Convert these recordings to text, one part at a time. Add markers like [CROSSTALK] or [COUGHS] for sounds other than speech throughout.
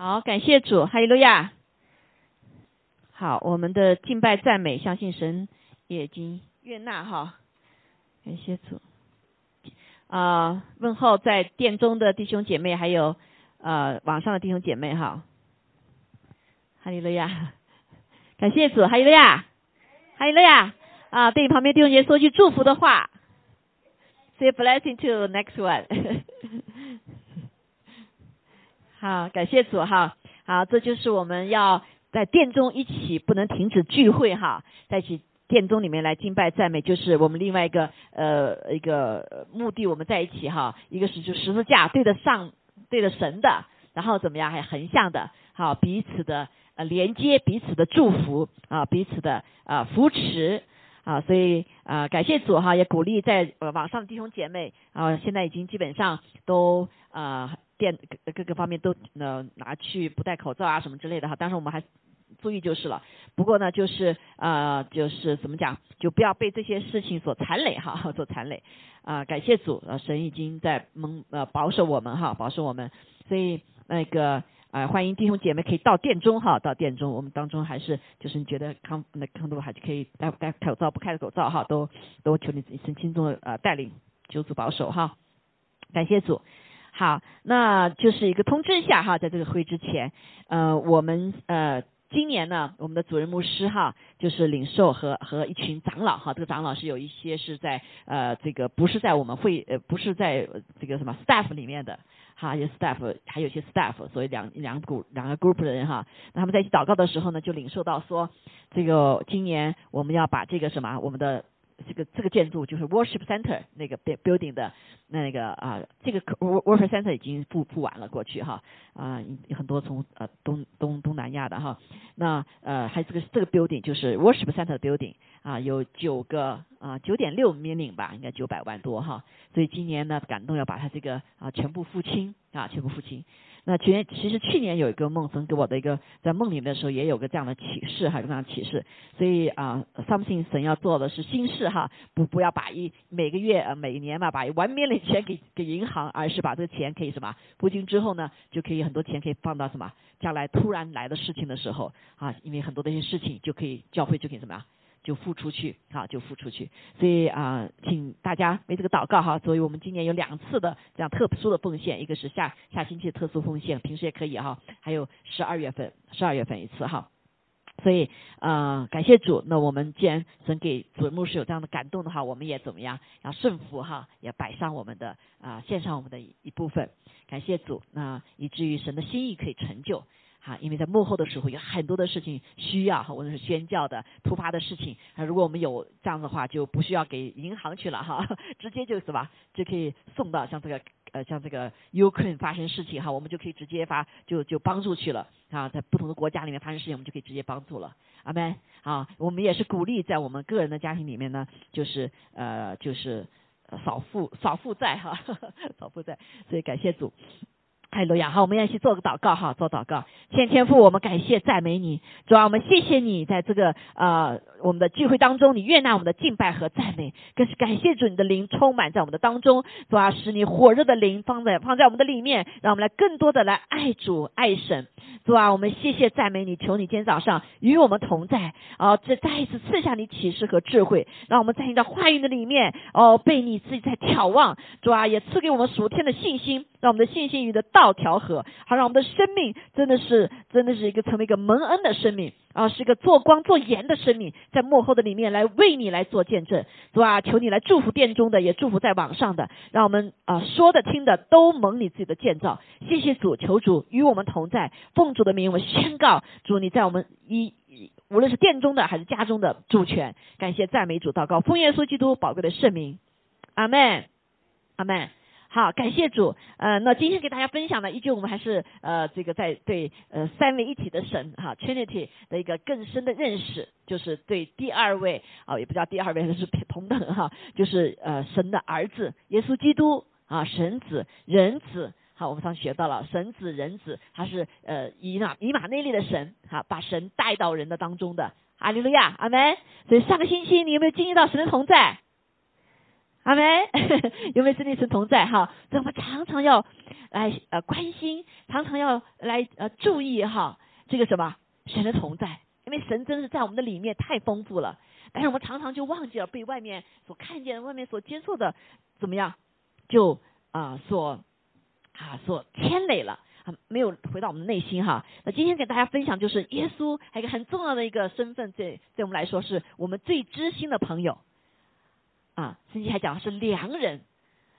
好，感谢主，哈利路亚。好，我们的敬拜赞美，相信神也已经悦纳哈。感谢主。啊，问候在殿中的弟兄姐妹，还有呃网上的弟兄姐妹哈。哈利路亚，感谢主，哈利路亚，哈利路亚。啊，对旁边弟兄姐说句祝福的话，Say blessing to next one。[LAUGHS] 好，感谢主哈。好，这就是我们要在殿中一起不能停止聚会哈，在一起殿中里面来敬拜赞美，就是我们另外一个呃一个目的，我们在一起哈。一个是就十字架对得上对着神的，然后怎么样还横向的，好彼此的呃连接，彼此的祝福啊，彼此的啊扶持啊，所以啊感谢主哈，也鼓励在网上的弟兄姐妹啊，现在已经基本上都啊。电各各个方面都呃拿去不戴口罩啊什么之类的哈，但是我们还注意就是了。不过呢，就是呃就是怎么讲，就不要被这些事情所残累哈，所残累啊。感谢主，呃神已经在蒙呃保守我们哈，保守我们。所以那个呃欢迎弟兄姐妹可以到殿中哈，到殿中，我们当中还是就是你觉得康那康度还是可以戴戴口罩不开口罩哈，都都求你神轻松的呃带领，求主保守哈。感谢主。好，那就是一个通知一下哈，在这个会之前，呃，我们呃今年呢，我们的主任牧师哈，就是领受和和一群长老哈，这个长老是有一些是在呃这个不是在我们会呃不是在这个什么 staff 里面的哈，有 staff 还有些 staff，所以两两股两个 group 的人哈，那他们在一起祷告的时候呢，就领受到说，这个今年我们要把这个什么我们的。这个这个建筑就是 worship center 那个 building 的那个啊，这个 worship center 已经布布完了过去哈啊，很多从呃东东东南亚的哈，那呃还有这个这个 building 就是 worship center building 啊，有九个啊九点六 million 吧，应该九百万多哈，所以今年呢感动要把它这个啊全部付清啊全部付清。那去其实去年有一个梦，神给我的一个在梦里面的时候也有个这样的启示哈，这样的启示。所以啊，something 神要做的是新事哈，不不要把一每个月呃每年嘛把完面的钱给给银行，而是把这个钱可以什么付清之后呢，就可以很多钱可以放到什么将来突然来的事情的时候啊，因为很多的一些事情就可以教会就可以什么呀？就付出去，好，就付出去。所以啊，请大家为这个祷告哈。所以我们今年有两次的这样特殊的奉献，一个是下下星期的特殊奉献，平时也可以哈。还有十二月份，十二月份一次哈。所以啊，感谢主。那我们既然神给主牧师有这样的感动的话，我们也怎么样？要顺服哈，也摆上我们的啊，献上我们的一部分。感谢主，那以至于神的心意可以成就。啊，因为在幕后的时候有很多的事情需要，或者是宣教的突发的事情。啊，如果我们有这样的话，就不需要给银行去了哈，[LAUGHS] 直接就是吧，就可以送到像这个呃像这个 Ukraine 发生事情哈，我们就可以直接发就就帮助去了啊，在不同的国家里面发生事情，我们就可以直接帮助了。阿门啊，我们也是鼓励在我们个人的家庭里面呢，就是呃就是少负少负债哈，[LAUGHS] 少负债，所以感谢主。哈利路亚！好，我们要去做个祷告哈，做祷告。天天父，我们感谢赞美你，主啊，我们谢谢你在这个呃我们的聚会当中，你悦纳我们的敬拜和赞美，更是感谢主你的灵充满在我们的当中，主啊，使你火热的灵放在放在我们的里面，让我们来更多的来爱主爱神。主啊，我们谢谢赞美你，求你今天早上与我们同在，哦，这再一次赐下你启示和智慧，让我们在你的话语的里面哦被你自己在眺望。主啊，也赐给我们属天的信心。让我们的信心与的道调和，好让我们的生命真的是真的是一个成为一个蒙恩的生命啊，是一个做光做盐的生命，在幕后的里面来为你来做见证，是吧？求你来祝福殿中的，也祝福在网上的，让我们啊说的听的都蒙你自己的建造。谢谢主，求主与我们同在，奉主的名，我宣告主你在我们一无论是殿中的还是家中的主权，感谢赞美主，祷告奉耶稣基督宝贵的圣名，阿门，阿门。好，感谢主。呃，那今天给大家分享的，依旧我们还是呃这个在对呃三位一体的神哈 Trinity 的一个更深的认识，就是对第二位啊，也不叫第二位，是同等哈，就是呃神的儿子耶稣基督啊，神子人子。好，我们上学到了神子人子，他是呃以马以马内利的神，哈，把神带到人的当中的。阿利路亚，阿门。所以上个星期你有没有经历到神的同在？阿门，[LAUGHS] 有没有圣灵神同在哈？所以我们常常要来呃关心，常常要来呃注意哈，这个什么神的同在，因为神真是在我们的里面太丰富了，但是我们常常就忘记了被外面所看见、外面所接触的怎么样，就啊所啊所牵累了啊，没有回到我们的内心哈。那今天给大家分享就是耶稣还有一个很重要的一个身份，对对我们来说是我们最知心的朋友。啊，圣经还讲是良人，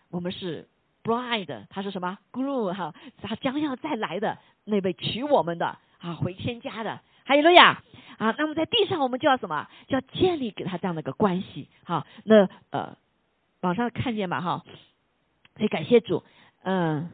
我们是 bride，他是什么？groom 哈，他将要再来的那位娶我们的啊，回天家的，还有了呀啊，那么在地上我们就要什么，就要建立给他这样的一个关系哈。那呃，网上看见嘛哈，所以感谢主，嗯，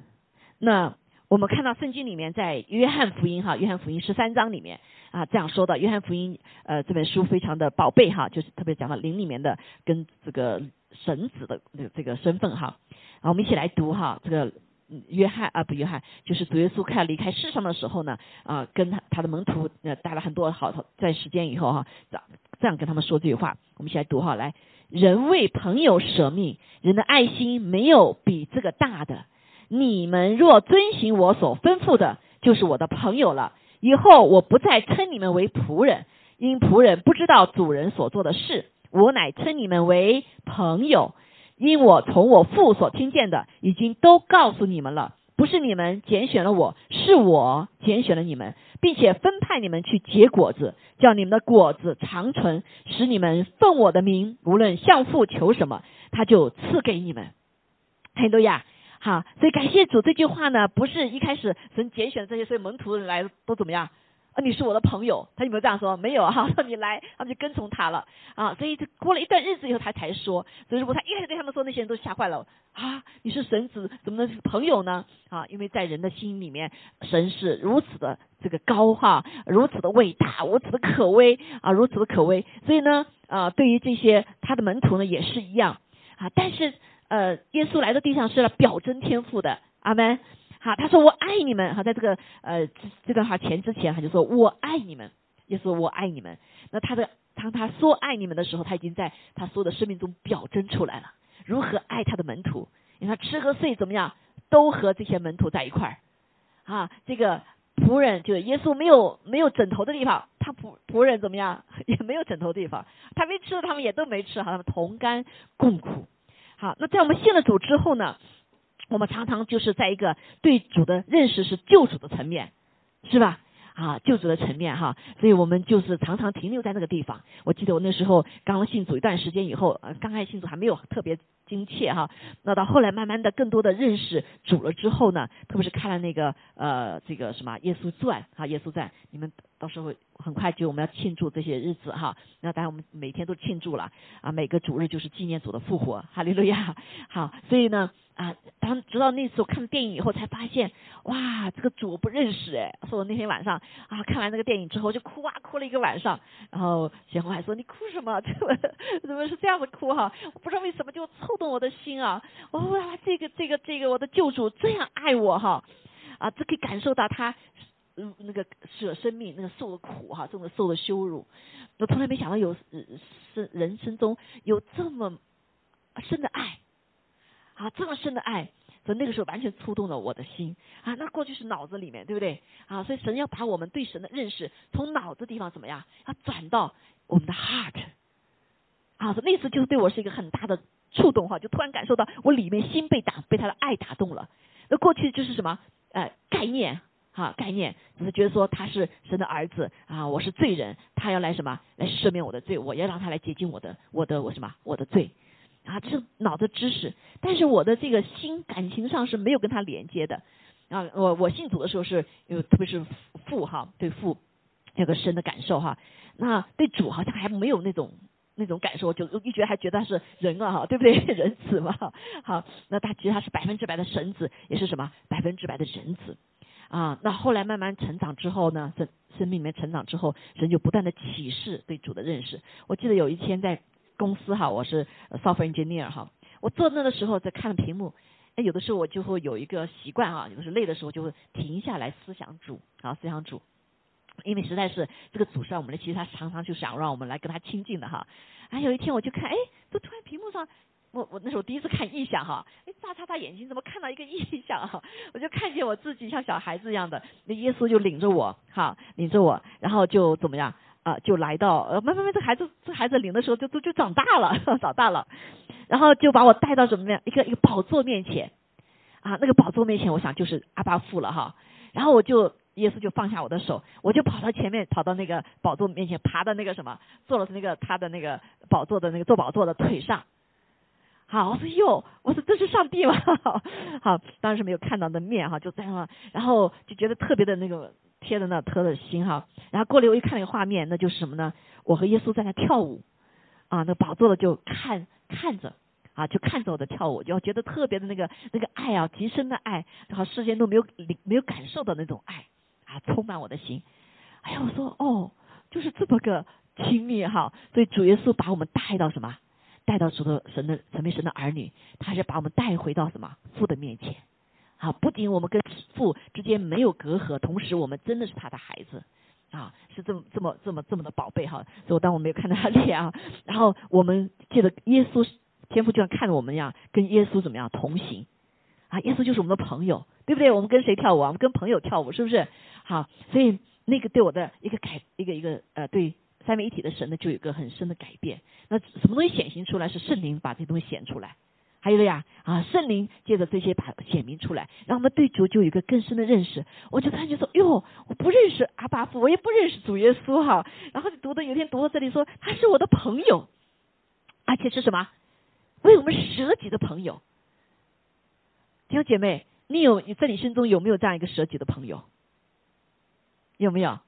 那我们看到圣经里面在约翰福音哈，约翰福音十三章里面。啊，这样说的，约翰福音呃这本书非常的宝贝哈，就是特别讲到灵里面的跟这个神子的这个身份哈。啊，我们一起来读哈，这个约翰啊不约翰，就是主耶稣快要离开世上的时候呢，啊跟他他的门徒呃带了很多好在时间以后哈，这样跟他们说这句话，我们一起来读哈，来，人为朋友舍命，人的爱心没有比这个大的，你们若遵循我所吩咐的，就是我的朋友了。以后我不再称你们为仆人，因仆人不知道主人所做的事。我乃称你们为朋友，因我从我父所听见的，已经都告诉你们了。不是你们拣选了我，是我拣选了你们，并且分派你们去结果子，叫你们的果子长存，使你们奉我的名，无论向父求什么，他就赐给你们。很多呀。好，所以感谢主这句话呢，不是一开始神拣选这些所有门徒来都怎么样啊？你是我的朋友，他有没有这样说？没有哈，说你来，他们就跟从他了啊。所以过了一段日子以后，他才说。所以如果他一开始对他们说，那些人都吓坏了啊！你是神子，怎么能是朋友呢？啊，因为在人的心里面，神是如此的这个高哈，如此的伟大，如此的可威啊，如此的可威。所以呢，啊，对于这些他的门徒呢，也是一样啊。但是。呃，耶稣来到地上是来表征天赋的，阿门。好，他说我爱你们。好，在这个呃这段话前之前，他就说我爱你们。耶稣我爱你们。那他的当他说爱你们的时候，他已经在他所有的生命中表征出来了，如何爱他的门徒。你看吃和睡怎么样，都和这些门徒在一块儿。啊，这个仆人就是耶稣没有没有枕头的地方，他仆仆人怎么样 [LAUGHS] 也没有枕头地方，他没吃的他们也都没吃，好，他们同甘共苦。好，那在我们信了主之后呢，我们常常就是在一个对主的认识是救主的层面，是吧？啊，救主的层面哈，所以我们就是常常停留在那个地方。我记得我那时候刚信主一段时间以后，呃，刚开始信主还没有特别精切哈，那到后来慢慢的更多的认识主了之后呢，特别是看了那个呃这个什么耶稣传啊，耶稣传，你们到时候很快就我们要庆祝这些日子哈，那当然我们每天都庆祝了啊，每个主日就是纪念主的复活，[LAUGHS] 哈利路亚，好，所以呢。啊，当直到那次我看电影以后，才发现，哇，这个主我不认识哎。说我那天晚上啊，看完那个电影之后就哭啊，哭了一个晚上。然后贤红还说你哭什么？[LAUGHS] 怎么怎么是这样子哭哈？我不知道为什么就触动我的心啊。哇，这个这个这个我的救主这样爱我哈，啊，这可以感受到他嗯那个舍生命那个受的苦哈，这种受的羞辱。我从来没想到有是人生中有这么深的爱。啊，这么深的爱，所以那个时候完全触动了我的心啊！那过去是脑子里面，对不对？啊，所以神要把我们对神的认识从脑子地方怎么样，要转到我们的 heart 啊！所以那次就是对我是一个很大的触动哈，就突然感受到我里面心被打，被他的爱打动了。那过去就是什么呃概念哈，概念只是觉得说他是神的儿子啊，我是罪人，他要来什么来赦免我的罪，我要让他来洁净我的我的我什么我的罪。啊，这是脑子知识，但是我的这个心感情上是没有跟他连接的。啊，我我信主的时候是有，特别是父哈，对父那个深的感受哈。那对主好像还没有那种那种感受，就一觉得还觉得他是人啊哈，对不对？[LAUGHS] 人子嘛，好，那他其实他是百分之百的神子，也是什么百分之百的人子啊。那后来慢慢成长之后呢，生生命里面成长之后，神就不断的启示对主的认识。我记得有一天在。公司哈，我是 software engineer 哈，我坐那的时候在看屏幕，哎，有的时候我就会有一个习惯啊，有的时候累的时候就会停下来思想主啊，思想主，因为实在是这个主是我们的，其实他常常就想让我们来跟他亲近的哈。哎，有一天我就看，哎，这突然屏幕上我我那时候第一次看异象哈，哎，眨眨眨眼睛，怎么看到一个异象哈？[LAUGHS] 我就看见我自己像小孩子一样的，那耶稣就领着我哈，领着我，然后就怎么样啊？就来到呃，慢慢慢，这孩子这孩子领的时候就都就长大了，[LAUGHS] 长大了，然后就把我带到什么样一个一个宝座面前啊？那个宝座面前，我想就是阿巴父了哈。然后我就耶稣就放下我的手，我就跑到前面，跑到那个宝座面前，爬到那个什么，坐了那个他的那个宝座的那个坐宝座的腿上。好，我说哟，我说这是上帝吗？[LAUGHS] 好，当时没有看到的面哈，就在那，然后就觉得特别的那个贴在那，特的心哈。然后过了我一看那个画面，那就是什么呢？我和耶稣在那跳舞，啊，那宝座的就看看着，啊，就看着我的跳舞，就觉得特别的那个那个爱啊，极深的爱，好世间都没有没有感受的那种爱啊，充满我的心。哎呀，我说哦，就是这么个亲密哈，所以主耶稣把我们带到什么？带到主的神的成为神的儿女，他是把我们带回到什么父的面前啊？不仅我们跟父之间没有隔阂，同时我们真的是他的孩子啊，是这么这么这么这么的宝贝哈。所以我当我没有看到他脸啊，[LAUGHS] 然后我们记得耶稣天父就像看着我们一样，跟耶稣怎么样同行啊？耶稣就是我们的朋友，对不对？我们跟谁跳舞啊？我们跟朋友跳舞，是不是？好，所以那个对我的一个改一个一个呃对。三位一体的神呢，就有一个很深的改变。那什么东西显形出来？是圣灵把这些东西显出来。还有了呀，啊，圣灵借着这些把显明出来，让我们对主就有一个更深的认识。我就看就说，哟，我不认识阿巴夫，我也不认识主耶稣哈。然后就读的有一天读到这里说，他是我的朋友，而且是什么？为我们舍己的朋友。弟兄姐妹，你有你在你心中有没有这样一个舍己的朋友？有没？有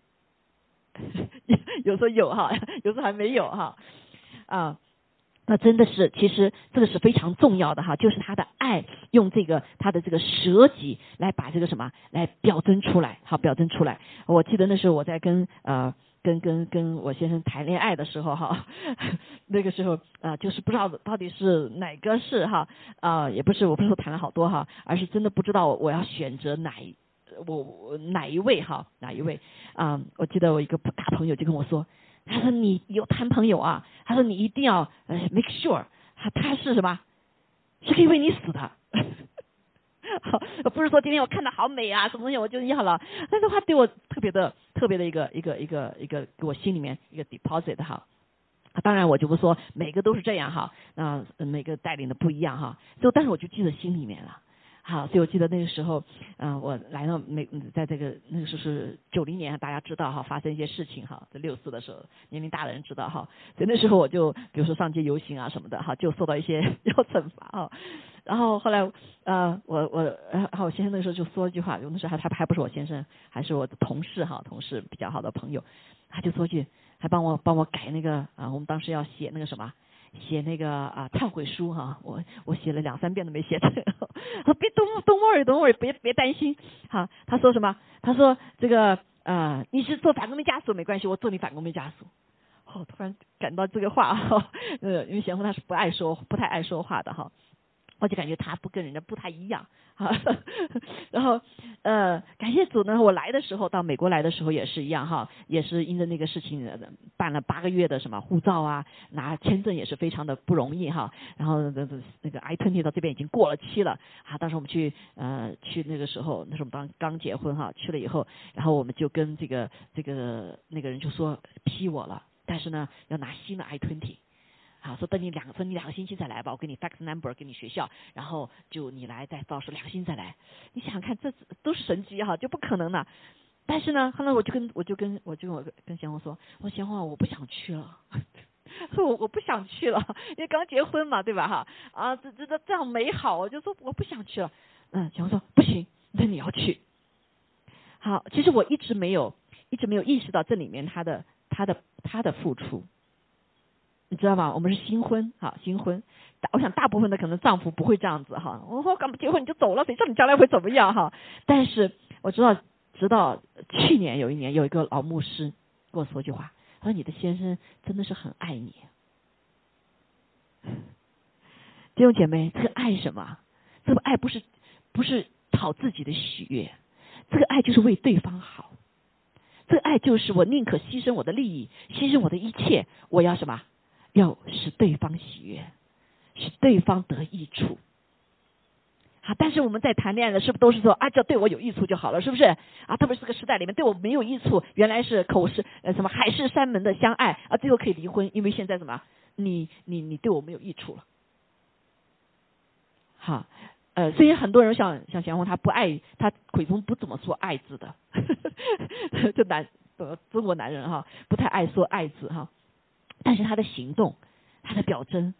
有时候有哈，[LAUGHS] 有时候还没有哈，啊，那真的是，其实这个是非常重要的哈，就是他的爱，用这个他的这个舍己来把这个什么来表征出来，好表征出来。我记得那时候我在跟呃跟跟跟我先生谈恋爱的时候哈，[LAUGHS] 那个时候啊就是不知道到底是哪个是哈啊也不是我不是说谈了好多哈，而是真的不知道我要选择哪一。我我哪一位哈哪一位啊？我记得我一个大朋友就跟我说，他说你有谈朋友啊？他说你一定要呃 make sure 他他是什么？是可以为你死的。好 [LAUGHS] 不是说今天我看到好美啊什么东西我就要了，但是话对我特别的特别的一个一个一个一个给我心里面一个 deposit 哈。当然我就不说每个都是这样哈，那每个带领的不一样哈。就但是我就记在心里面了。好，所以我记得那个时候，嗯，我来到美，在这个那个时候是九零年，大家知道哈，发生一些事情哈，在六四的时候，年龄大的人知道哈，所以那时候我就比如说上街游行啊什么的哈，就受到一些 [LAUGHS] 要惩罚哈。然后后来呃，我我然后我先生那个时候就说一句话，有的时候还他还不是我先生，还是我的同事哈，同事比较好的朋友，他就说句，还帮我帮我改那个啊，我们当时要写那个什么。写那个啊忏悔书哈，我我写了两三遍都没写成。说 [LAUGHS] 别动动我耳动我耳，别别担心。哈，他说什么？他说这个啊，你是做反革命家属没关系，我做你反革命家属。好，突然感到这个话哈，呃，因为贤红他是不爱说不太爱说话的哈。我就感觉他不跟人家不太一样，哈，然后呃，感谢主呢，我来的时候到美国来的时候也是一样哈，也是因着那个事情办了八个月的什么护照啊，拿签证也是非常的不容易哈，然后那个那个 I twenty 到这边已经过了期了，啊，当时我们去呃去那个时候，那时候我们刚刚结婚哈，去了以后，然后我们就跟这个这个那个人就说批我了，但是呢要拿新的 I twenty。啊，说等你两分，你两个星期再来吧，我给你 fax number 给你学校，然后就你来再到时候两个星期再来。你想想看，这都是神迹哈，就不可能的。但是呢，后来我就跟我就跟我就跟我跟贤红说，我说贤红，我不想去了，[LAUGHS] 我我不想去了，因为刚结婚嘛，对吧哈？啊，这这这这样美好，我就说我不想去了。嗯，贤红说不行，那你要去。好，其实我一直没有一直没有意识到这里面他的他的他的付出。你知道吗？我们是新婚，哈，新婚。我想大部分的可能丈夫不会这样子哈。我说刚结婚你就走了，谁知道你将来会怎么样哈？但是我知道，直到去年有一年，有一个老牧师跟我说句话，他说你的先生真的是很爱你。弟兄姐妹，这个爱什么？这个爱不是不是讨自己的喜悦，这个爱就是为对方好。这个爱就是我宁可牺牲我的利益，牺牲我的一切，我要什么？要使对方喜悦，使对方得益处。好，但是我们在谈恋爱的，是不是都是说啊，只要对我有益处就好了，是不是？啊，特别是这个时代里面，对我没有益处，原来是口是呃什么海誓山盟的相爱啊，最后可以离婚，因为现在什么？你你你对我没有益处了。好，呃，所以很多人像像贤红，他不爱他口中不怎么说爱字的，[LAUGHS] 这男呃中国男人哈，不太爱说爱字哈，但是他的行动，他的表征。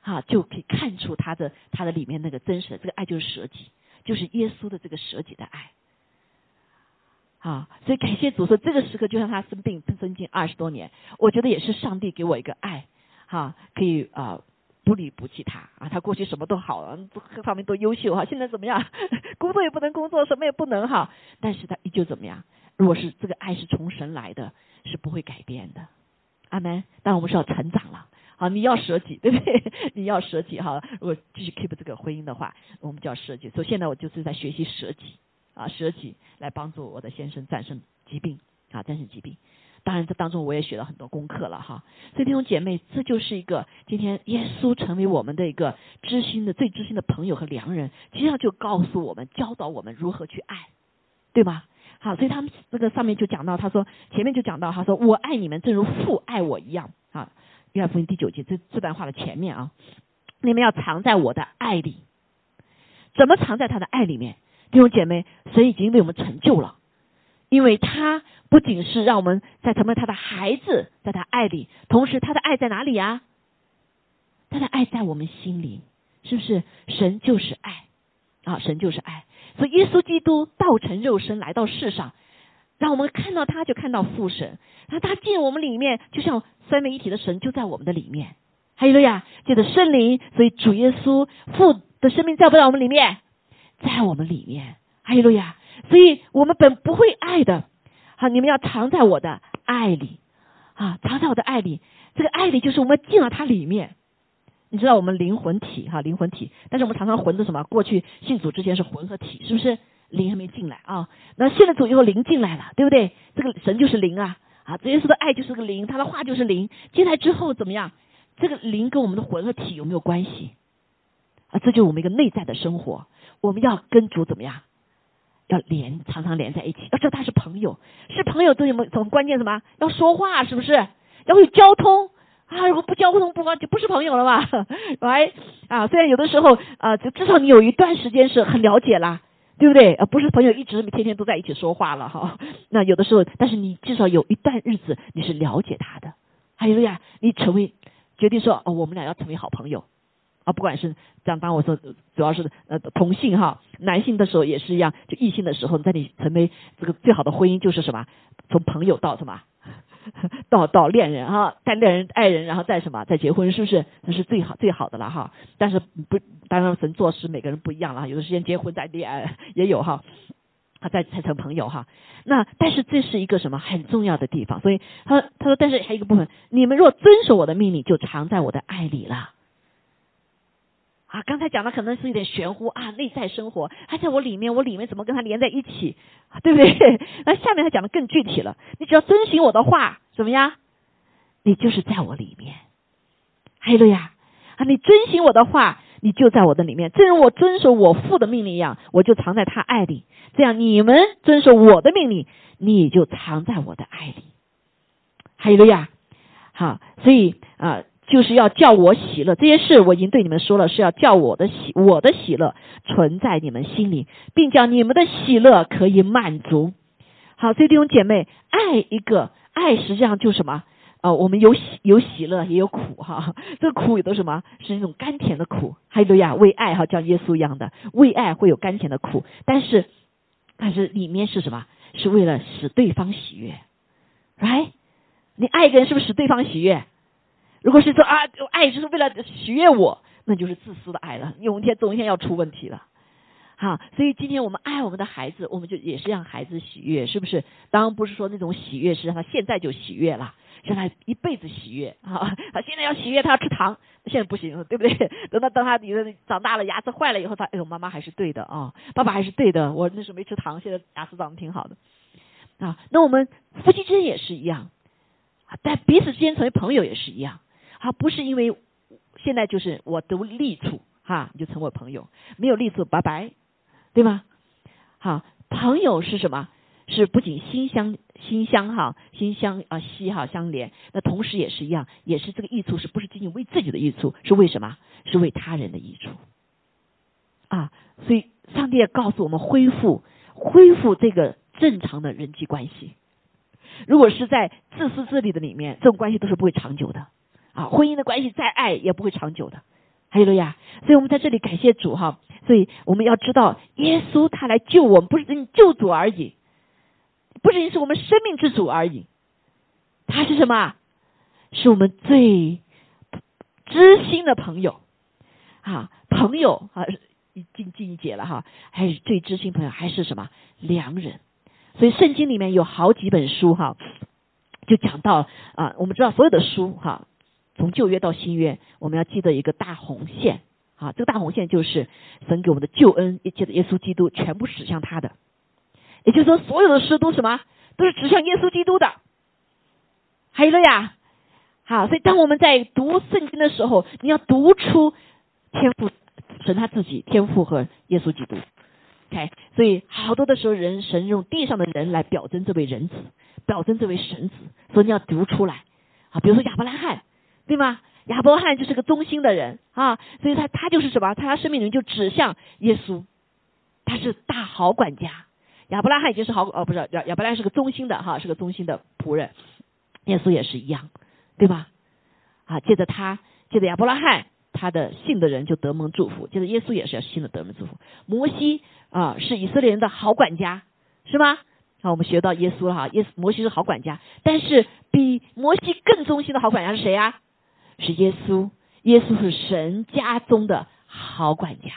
啊，就可以看出他的他的里面那个真实这个爱就是舍己，就是耶稣的这个舍己的爱。啊，所以感谢主说这个时刻就像他生病生病二十多年，我觉得也是上帝给我一个爱，哈，可以啊不离不弃他啊，他过去什么都好，各方面都优秀哈，现在怎么样？[LAUGHS] 工作也不能工作，什么也不能哈，但是他依旧怎么样？如果是这个爱是从神来的，是不会改变的。阿门。但我们是要成长了。好，你要舍己，[LAUGHS] 对不对？你要舍己哈。如果继续 keep 这个婚姻的话，我们就要舍己。所以现在我就是在学习舍己啊，舍己来帮助我的先生战胜疾病啊，战胜疾病。当然，这当中我也学了很多功课了哈。所以弟兄姐妹，这就是一个今天耶稣成为我们的一个知心的、最知心的朋友和良人，实际上就告诉我们、教导我们如何去爱，对吗？好，所以他们这个上面就讲到，他说前面就讲到，他说我爱你们，正如父爱我一样啊。约翰福音第九节这这段话的前面啊，你们要藏在我的爱里。怎么藏在他的爱里面？弟兄姐妹，神已经为我们成就了，因为他不仅是让我们在成为他的孩子，在他爱里，同时他的爱在哪里呀？他的爱在我们心里，是不是？神就是爱啊，神就是爱。所以耶稣基督道成肉身来到世上，让我们看到他就看到父神，那他进我们里面，就像。三位一体的神就在我们的里面，还有了呀，借着圣灵，所以主耶稣父的生命在不在我们里面？在我们里面，还有了呀，所以我们本不会爱的，好，你们要藏在我的爱里啊，藏在我的爱里，这个爱里就是我们进了它里面。你知道我们灵魂体哈，灵魂体，但是我们常常混着什么？过去信主之前是魂和体，是不是？灵还没进来啊，那信了主以后灵进来了，对不对？这个神就是灵啊。啊，主耶稣的爱就是个灵，他的话就是灵。进来之后怎么样？这个灵跟我们的魂和体有没有关系？啊，这就是我们一个内在的生活。我们要跟主怎么样？要连，常常连在一起。要知道他是朋友，是朋友都有没有？从关键什么？要说话，是不是？要会交通啊！如果不交通，不光就不是朋友了嘛。[LAUGHS] 来啊，虽然有的时候啊，就至少你有一段时间是很了解啦。对不对？呃，不是朋友一直天天都在一起说话了哈。[LAUGHS] 那有的时候，但是你至少有一段日子你是了解他的。还有呀，你成为决定说哦，我们俩要成为好朋友啊。不管是这样，当我说主要是呃同性哈，男性的时候也是一样，就异性的时候，在你成为这个最好的婚姻就是什么？从朋友到什么？[LAUGHS] 到到恋人哈，带恋人爱人，然后再什么？再结婚，是不是？那是最好最好的了哈。但是不，当然神做事每个人不一样了，有的时间结婚再恋爱 [LAUGHS] 也有哈，他再才成朋友哈。那但是这是一个什么很重要的地方？所以他他说，但是还有一个部分，你们若遵守我的命令，就藏在我的爱里了。啊，刚才讲的可能是有点玄乎啊，内在生活，他在我里面，我里面怎么跟他连在一起，对不对？[LAUGHS] 那下面他讲的更具体了，你只要遵循我的话，怎么样？你就是在我里面，还有了呀啊，你遵循我的话，你就在我的里面，正如我遵守我父的命令一样，我就藏在他爱里。这样你们遵守我的命令，你就藏在我的爱里。还有了呀，好，所以啊。就是要叫我喜乐，这些事我已经对你们说了，是要叫我的喜，我的喜乐存在你们心里，并叫你们的喜乐可以满足。好，所以弟兄姐妹，爱一个爱实际上就什么？啊，我们有喜有喜乐，也有苦哈。[LAUGHS] 这个苦有的什么？是那种甘甜的苦。还有呀，为爱哈，像耶稣一样的为爱会有甘甜的苦，但是但是里面是什么？是为了使对方喜悦，right？你爱一个人是不是使对方喜悦？如果是说啊，爱就是为了取悦我，那就是自私的爱了。有一天，总一天要出问题了。好，所以今天我们爱我们的孩子，我们就也是让孩子喜悦，是不是？当然不是说那种喜悦是让他现在就喜悦了，让他一辈子喜悦。啊，他现在要喜悦，他要吃糖，现在不行，对不对？[LAUGHS] 等到等他以后长大了，牙齿坏了以后，他哎呦，妈妈还是对的啊，爸爸还是对的。我那时候没吃糖，现在牙齿长得挺好的。啊，那我们夫妻之间也是一样，但彼此之间成为朋友也是一样。好，不是因为现在就是我都立处哈，你就成为朋友；没有立处，拜拜，对吗？好，朋友是什么？是不仅心相心相哈，心相啊息哈相连，那同时也是一样，也是这个益处，是不是仅仅为自己的益处？是为什么？是为他人的益处啊！所以上帝也告诉我们，恢复恢复这个正常的人际关系。如果是在自私自利的里面，这种关系都是不会长久的啊！婚姻的关系再爱也不会长久的。还有了呀，所以我们在这里感谢主哈！所以我们要知道，耶稣他来救我们，不是救主而已。不仅仅是我们生命之主而已，他是什么？是我们最知心的朋友啊！朋友啊，进进一节了哈，还是最知心朋友，还是什么良人？所以圣经里面有好几本书哈，就讲到啊，我们知道所有的书哈，从旧约到新约，我们要记得一个大红线啊，这个大红线就是神给我们的救恩，一切的耶稣基督全部指向他的。也就是说，所有的诗都什么，都是指向耶稣基督的。还有了呀，好，所以当我们在读圣经的时候，你要读出天赋神他自己天赋和耶稣基督。OK，所以好多的时候，人神用地上的人来表征这位人子，表征这位神子，所以你要读出来啊。比如说亚伯拉罕，对吗？亚伯拉罕就是个忠心的人啊，所以他他就是什么？他生命里面就指向耶稣，他是大好管家。亚伯拉罕已经是好哦，不是亚亚伯拉罕是个忠心的哈，是个忠心的仆人。耶稣也是一样，对吧？啊，借着他，借着亚伯拉罕，他的信的人就得蒙祝福。借着耶稣也是要信的得蒙祝福。摩西啊，是以色列人的好管家，是吗？好，我们学到耶稣了哈，耶稣摩西是好管家，但是比摩西更忠心的好管家是谁呀？是耶稣，耶稣是神家中的好管家。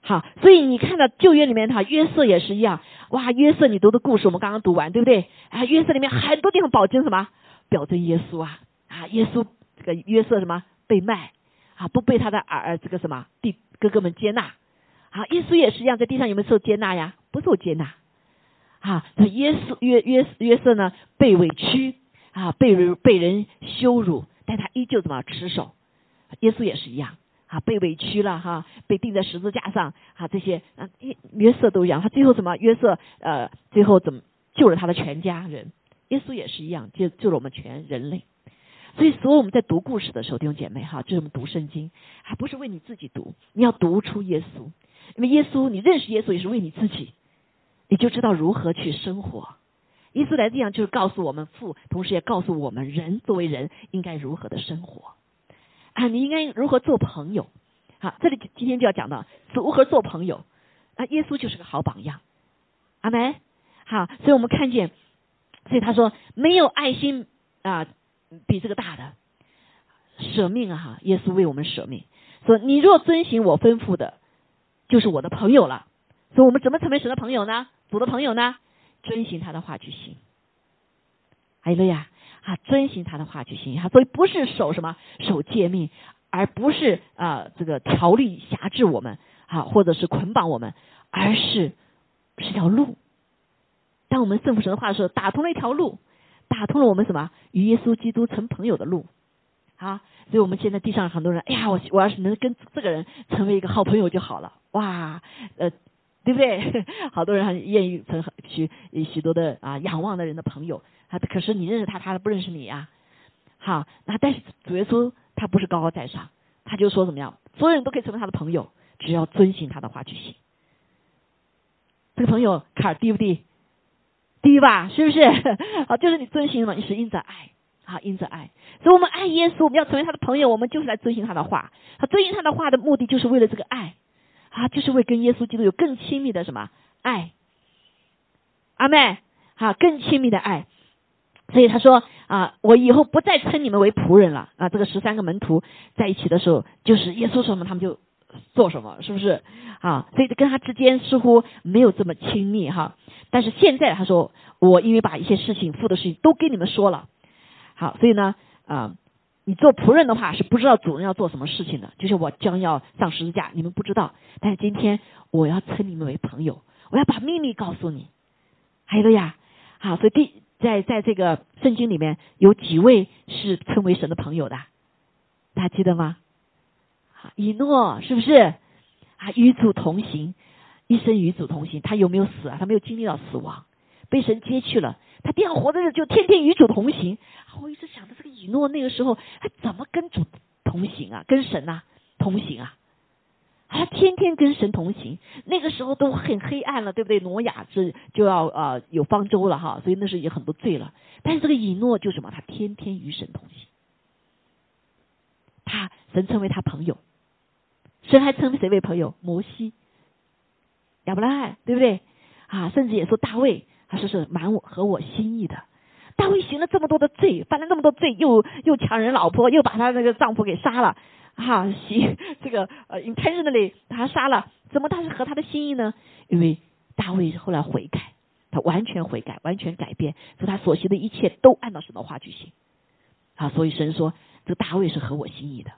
好，所以你看到旧约里面哈，约瑟也是一样。哇，约瑟你读的故事我们刚刚读完，对不对？啊，约瑟里面很多地方保证什么？表征耶稣啊啊，耶稣这个约瑟什么被卖啊，不被他的儿这个什么弟哥哥们接纳。啊，耶稣也是一样，在地上有没有受接纳呀？不受接纳。啊，那耶稣约约约瑟呢，被委屈啊，被人被人羞辱，但他依旧怎么持守？耶稣也是一样。啊，被委屈了哈，被钉在十字架上啊，这些啊，约瑟都一样。他最后怎么？约瑟呃，最后怎么救了他的全家人？耶稣也是一样，救救了我们全人类。所以，所有我们在读故事的时候，弟兄姐妹哈，就是我们读圣经，还不是为你自己读，你要读出耶稣。因为耶稣，你认识耶稣也是为你自己，你就知道如何去生活。耶稣来这样就是告诉我们父，同时也告诉我们人作为人应该如何的生活。啊，你应该如何做朋友？好，这里今天就要讲到如何做朋友。啊，耶稣就是个好榜样。阿门。好，所以我们看见，所以他说没有爱心啊，比这个大的舍命啊！耶稣为我们舍命，说你若遵行我吩咐的，就是我的朋友了。所以我们怎么成为神的朋友呢？主的朋友呢？遵循他的话去行。还有了呀。啊，遵循他的话去行哈，所以不是守什么守诫命，而不是啊这个条例辖制我们啊，或者是捆绑我们，而是是条路。当我们圣父神的话的时候，打通了一条路，打通了我们什么与耶稣基督成朋友的路啊。所以我们现在地上很多人，哎呀，我我要是能跟这个人成为一个好朋友就好了，哇，呃，对不对？[LAUGHS] 好多人还愿意成许许多的啊仰望的人的朋友。他可是你认识他，他不认识你呀。好，那但是主耶稣他不是高高在上，他就说怎么样，所有人都可以成为他的朋友，只要遵循他的话去行。这个朋友坎儿低不低？低吧，是不是？好，[LAUGHS] 就是你遵循嘛，你是因着爱，好，因着爱。所以我们爱耶稣，我们要成为他的朋友，我们就是来遵循他的话。他遵循他的话的目的，就是为了这个爱，啊，就是为跟耶稣基督有更亲密的什么爱。阿妹，哈，更亲密的爱。所以他说啊，我以后不再称你们为仆人了啊。这个十三个门徒在一起的时候，就是耶稣说什么他们就做什么，是不是啊？所以跟他之间似乎没有这么亲密哈。但是现在他说，我因为把一些事情、父的事情都跟你们说了，好，所以呢啊，你做仆人的话是不知道主人要做什么事情的，就是我将要上十字架，你们不知道。但是今天我要称你们为朋友，我要把秘密告诉你。还有呀，好，所以第。在在这个圣经里面有几位是称为神的朋友的？大家记得吗？以诺是不是啊？与主同行，一生与主同行，他有没有死啊？他没有经历到死亡，被神接去了。他这样活着就天天与主同行。我一直想着这个以诺那个时候他怎么跟主同行啊？跟神呐同行啊？他天天跟神同行。那个时候都很黑暗了，对不对？挪亚是就要呃有方舟了哈，所以那时有很多罪了。但是这个以诺就什么？他天天与神同行。他神称为他朋友，神还称谁为朋友？摩西、亚伯拉罕，对不对？啊，甚至也说大卫，他说是蛮我合我心意的。大卫行了这么多的罪，犯了那么多罪，又又抢人老婆，又把他那个丈夫给杀了，哈，行这个呃，intentionally 把他杀了，怎么他是合他的心意呢？因为大卫后来悔改，他完全悔改，完全改变，说他所行的一切都按照神的话去行。啊，所以神说。这个大卫是合我心意的，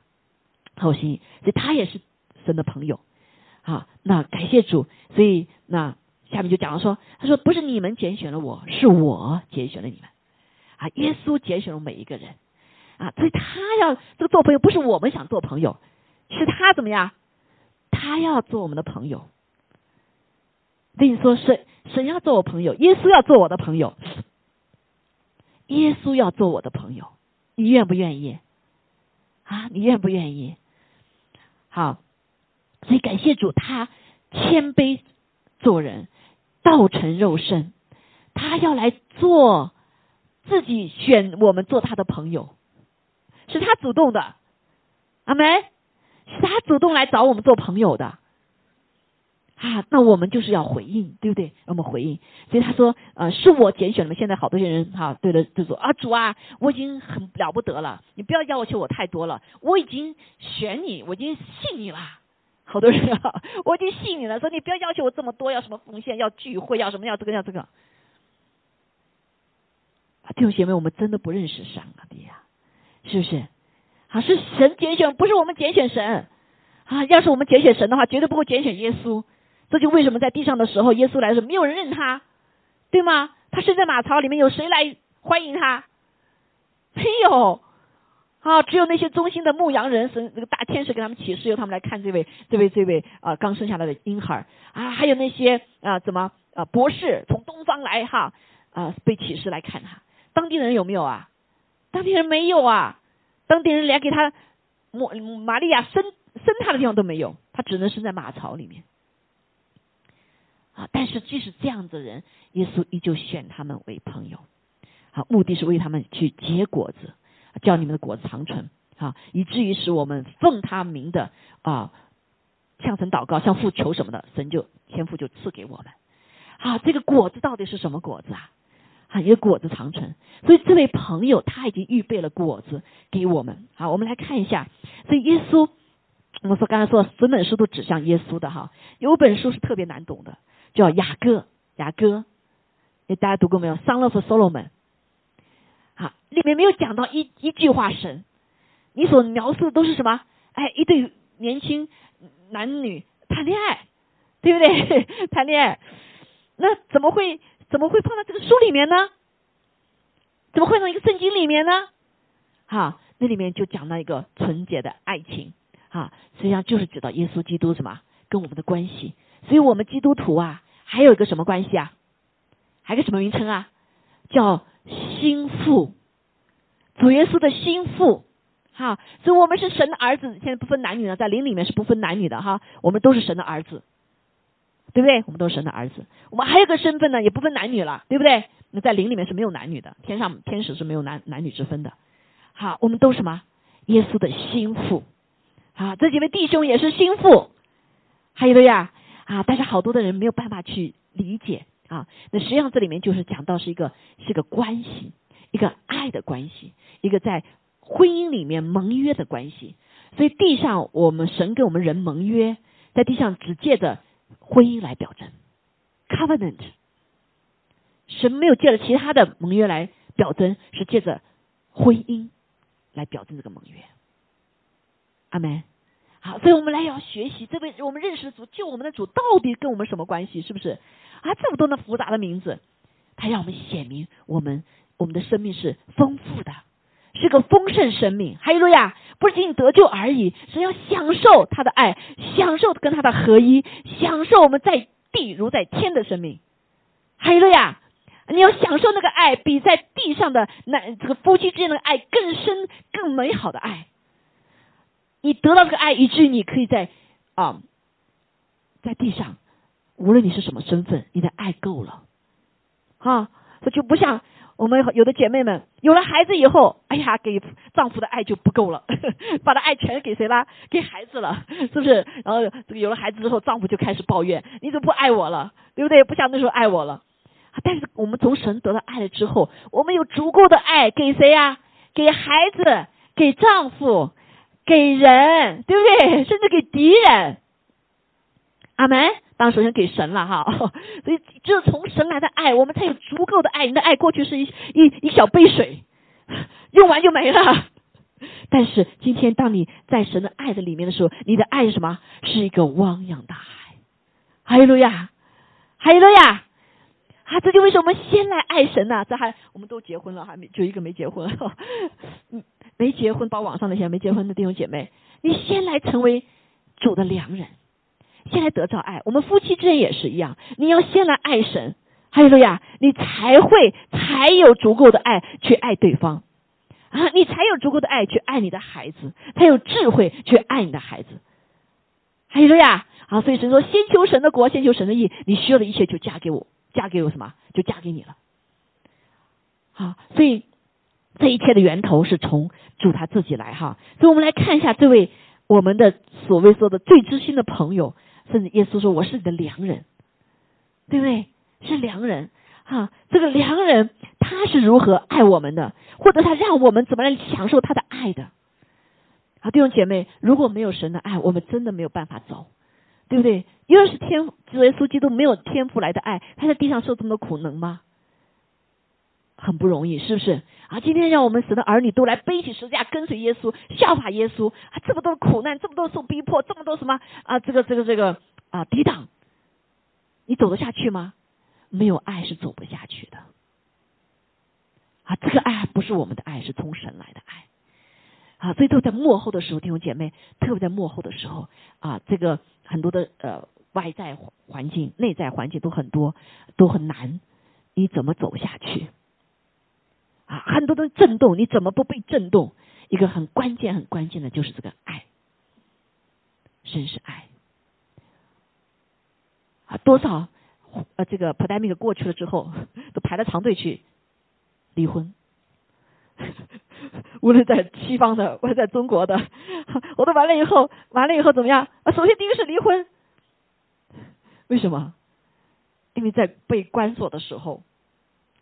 合我心意，所以他也是神的朋友。啊，那感谢主，所以那下面就讲了说，他说不是你们拣选了我，是我拣选了你们。啊，耶稣拣选了每一个人。啊，所以他要这个做朋友，不是我们想做朋友，是他怎么样？他要做我们的朋友。跟你说，神神要做我朋友，耶稣要做我的朋友，耶稣要做我的朋友，你愿不愿意？啊，你愿不愿意？好，所以感谢主，他谦卑做人，道成肉身，他要来做自己选我们做他的朋友，是他主动的，阿梅，是他主动来找我们做朋友的。啊，那我们就是要回应，对不对？我们回应，所以他说，呃，是我拣选的。现在好多些人哈，对的，就说啊，主啊，我已经很了不得了，你不要要求我太多了，我已经选你，我已经信你了。好多人啊，[LAUGHS] 我已经信你了，说你不要要求我这么多，要什么奉献，要聚会，要什么，要这个，要这个。弟兄姐妹，我们真的不认识上帝呀，是不是？啊，是神拣选，不是我们拣选神啊。要是我们拣选神的话，绝对不会拣选耶稣。这就为什么在地上的时候，耶稣来的时候，没有人认他，对吗？他生在马槽里面，有谁来欢迎他？没有，啊，只有那些忠心的牧羊人，神那个大天使给他们启示，由他们来看这位、这位、这位啊刚生下来的婴孩啊，还有那些啊怎么啊博士从东方来哈啊被启示来看他，当地人有没有啊？当地人没有啊，当地人连给他玛玛利亚生生他的地方都没有，他只能生在马槽里面。啊！但是即使这样子的人，耶稣依旧选他们为朋友，好，目的是为他们去结果子，叫你们的果子长存，啊，以至于使我们奉他名的啊，向神祷告，向父求什么的，神就天父就赐给我们。啊，这个果子到底是什么果子啊？啊，一个果子长存。所以这位朋友他已经预备了果子给我们。好，我们来看一下。所以耶稣，我说刚才说整本书都指向耶稣的哈，有本书是特别难懂的。叫雅各，雅各，哎，大家读过没有？Son of Solomon，啊，里面没有讲到一一句话神，你所描述的都是什么？哎，一对年轻男女谈恋爱，对不对？[LAUGHS] 谈恋爱，那怎么会怎么会放到这个书里面呢？怎么会放一个圣经里面呢？哈，那里面就讲到一个纯洁的爱情，哈，实际上就是指到耶稣基督什么跟我们的关系。所以我们基督徒啊，还有一个什么关系啊？还有个什么名称啊？叫心腹，主耶稣的心腹。哈，所以我们是神的儿子，现在不分男女了，在灵里面是不分男女的哈，我们都是神的儿子，对不对？我们都是神的儿子。我们还有个身份呢，也不分男女了，对不对？那在灵里面是没有男女的，天上天使是没有男男女之分的。好，我们都什么？耶稣的心腹。好，这几位弟兄也是心腹，还有的呀。啊！但是好多的人没有办法去理解啊。那实际上这里面就是讲到是一个是个关系，一个爱的关系，一个在婚姻里面盟约的关系。所以地上我们神跟我们人盟约，在地上只借着婚姻来表征 covenant。神没有借着其他的盟约来表征，是借着婚姻来表征这个盟约。阿门。好，所以我们来要学习这位我们认识的主，救我们的主到底跟我们什么关系？是不是啊？这么多的复杂的名字，他让我们显明我们我们的生命是丰富的，是个丰盛生命。还有路亚！不仅仅得救而已，是要享受他的爱，享受跟他的合一，享受我们在地如在天的生命。还有路亚！你要享受那个爱，比在地上的那这个夫妻之间的爱更深、更美好的爱。你得到这个爱，以至于你可以在啊，在地上，无论你是什么身份，你的爱够了，啊，这就不像我们有的姐妹们有了孩子以后，哎呀，给丈夫的爱就不够了，[LAUGHS] 把他爱全给谁了？给孩子了，是不是？然后这个有了孩子之后，丈夫就开始抱怨，你怎么不爱我了？对不对？不像那时候爱我了。但是我们从神得到爱了之后，我们有足够的爱给谁呀？给孩子，给丈夫。给人，对不对？[LAUGHS] 甚至给敌人，阿门。当，首先给神了哈。[LAUGHS] 所以，只有从神来的爱，我们才有足够的爱。你的爱过去是一一一小杯水，[LAUGHS] 用完就没了。但是今天，当你在神的爱的里面的时候，你的爱是什么？是一个汪洋大海。哈利路亚，哈利路亚。啊，这就为什么我们先来爱神呢？这还我们都结婚了，还没就一个没结婚。[LAUGHS] 嗯。没结婚，包网上那些没结婚的弟兄姐妹，你先来成为主的良人，先来得到爱。我们夫妻之间也是一样，你要先来爱神，还有说呀，你才会才有足够的爱去爱对方啊，你才有足够的爱去爱你的孩子，才有智慧去爱你的孩子，还有说呀啊。所以神说，先求神的国，先求神的义，你需要的一切就嫁给我，嫁给我什么？就嫁给你了。好，所以。这一切的源头是从主他自己来哈，所以我们来看一下这位我们的所谓说的最知心的朋友，甚至耶稣说我是你的良人，对不对？是良人哈，这个良人他是如何爱我们的，或者他让我们怎么来享受他的爱的？啊，弟兄姐妹，如果没有神的爱，我们真的没有办法走，对不对？因为是天主耶稣基督没有天赋来的爱，他在地上受这么多苦能吗？很不容易，是不是啊？今天让我们神的儿女都来背起十字架，跟随耶稣，效法耶稣啊！这么多苦难，这么多受逼迫，这么多什么啊？这个这个这个啊，抵挡，你走得下去吗？没有爱是走不下去的啊！这个爱不是我们的爱，是从神来的爱啊！所以都在幕后的时候，弟兄姐妹，特别在幕后的时候啊，这个很多的呃外在环境、内在环境都很多，都很难，你怎么走下去？啊，很多的震动，你怎么不被震动？一个很关键、很关键的就是这个爱，神是爱。啊，多少呃，这个 pandemic 过去了之后，都排了长队去离婚。[LAUGHS] 无论在西方的，或者在中国的，我都完了以后，完了以后怎么样？首先第一个是离婚。为什么？因为在被关锁的时候，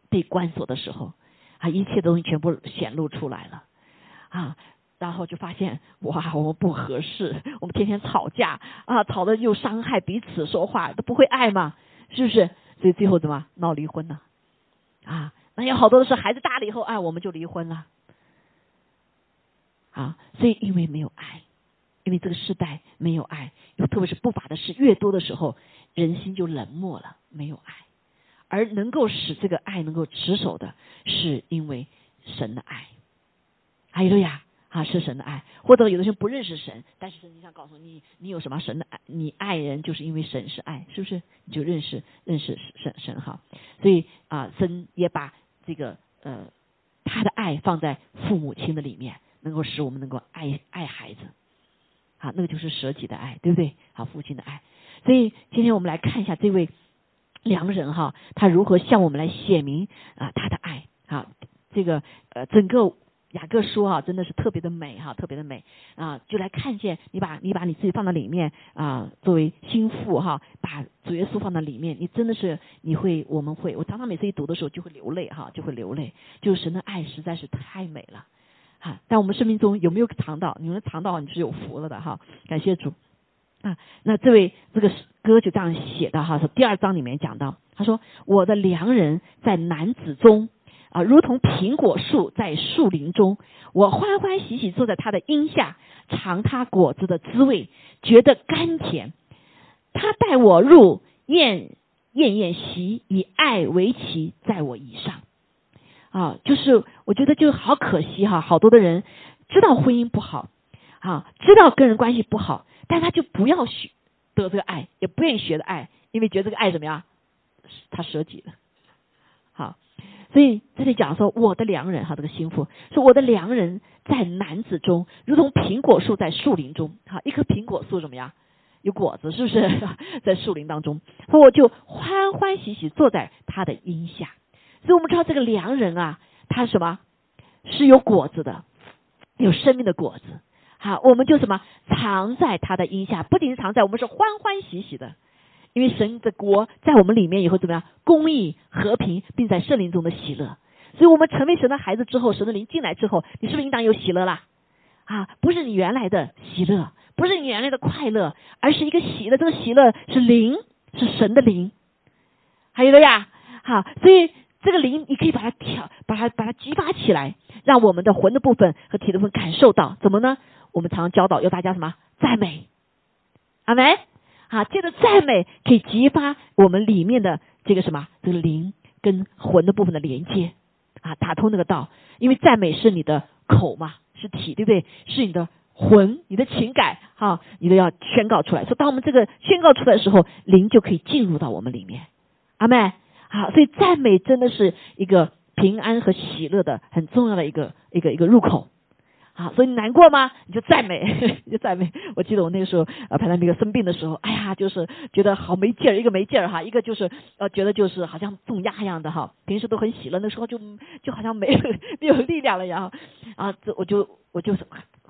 被关锁的时候。啊，一切东西全部显露出来了，啊，然后就发现哇，我们不合适，我们天天吵架啊，吵的又伤害彼此，说话都不会爱嘛，是不是？所以最后怎么闹离婚呢？啊，那有好多的是孩子大了以后，啊，我们就离婚了，啊，所以因为没有爱，因为这个时代没有爱，又特别是不法的事越多的时候，人心就冷漠了，没有爱。而能够使这个爱能够持守的，是因为神的爱。阿利路亚啊，是神的爱。或者有的时候不认识神，但是圣经上告诉你，你有什么神的爱？你爱人就是因为神是爱，是不是？你就认识认识神神哈。所以啊，神也把这个呃他的爱放在父母亲的里面，能够使我们能够爱爱孩子。啊，那个就是舍己的爱，对不对？好，父亲的爱。所以今天我们来看一下这位。良人哈，他如何向我们来写明啊他的爱啊？这个呃，整个雅各书啊，真的是特别的美哈，特别的美啊！就来看见你把你把你自己放到里面啊，作为心腹哈，把主耶稣放到里面，你真的是你会我们会，我常常每次一读的时候就会流泪哈，就会流泪，就是神的爱实在是太美了哈！但我们生命中有没有尝到？你们尝到你是有福了的哈！感谢主。啊，那这位这个歌就这样写的哈，是第二章里面讲到，他说：“我的良人在男子中啊，如同苹果树在树林中，我欢欢喜喜坐在他的荫下，尝他果子的滋味，觉得甘甜。他带我入宴宴宴席，以爱为旗，在我以上。”啊，就是我觉得就好可惜哈，好多的人知道婚姻不好啊，知道跟人关系不好，但他就不要学得这个爱，也不愿意学的爱，因为觉得这个爱怎么样，他舍己了。好，所以这里讲说我的良人哈，这个心腹说我的良人在男子中，如同苹果树在树林中。好，一棵苹果树怎么样？有果子是不是 [LAUGHS] 在树林当中？说我就欢欢喜喜坐在他的荫下。所以我们知道这个良人啊，他什么是有果子的，有生命的果子。好，我们就什么藏在他的荫下，不仅是藏在，我们是欢欢喜喜的，因为神的国在我们里面以后怎么样？公义、和平，并在圣灵中的喜乐。所以我们成为神的孩子之后，神的灵进来之后，你是不是应当有喜乐啦？啊，不是你原来的喜乐。不是你原来的快乐，而是一个喜乐。这个喜乐是灵，是神的灵，还有了呀，好，所以这个灵你可以把它调，把它把它激发起来，让我们的魂的部分和体的部分感受到怎么呢？我们常常教导要大家什么赞美，阿门。好，借着赞美可以激发我们里面的这个什么这个灵跟魂的部分的连接啊，打通那个道。因为赞美是你的口嘛，是体，对不对？是你的。魂，你的情感，哈，你都要宣告出来。说，当我们这个宣告出来的时候，灵就可以进入到我们里面。阿妹，好，所以赞美真的是一个平安和喜乐的很重要的一个一个一个入口。好，所以你难过吗？你就赞美，[LAUGHS] 就赞美。我记得我那个时候，呃，排兰那个生病的时候，哎呀，就是觉得好没劲儿，一个没劲儿哈，一个就是呃，觉得就是好像重压一样的哈。平时都很喜乐，那时候就就好像没 [LAUGHS] 没有力量了一样。啊，这我就我就是。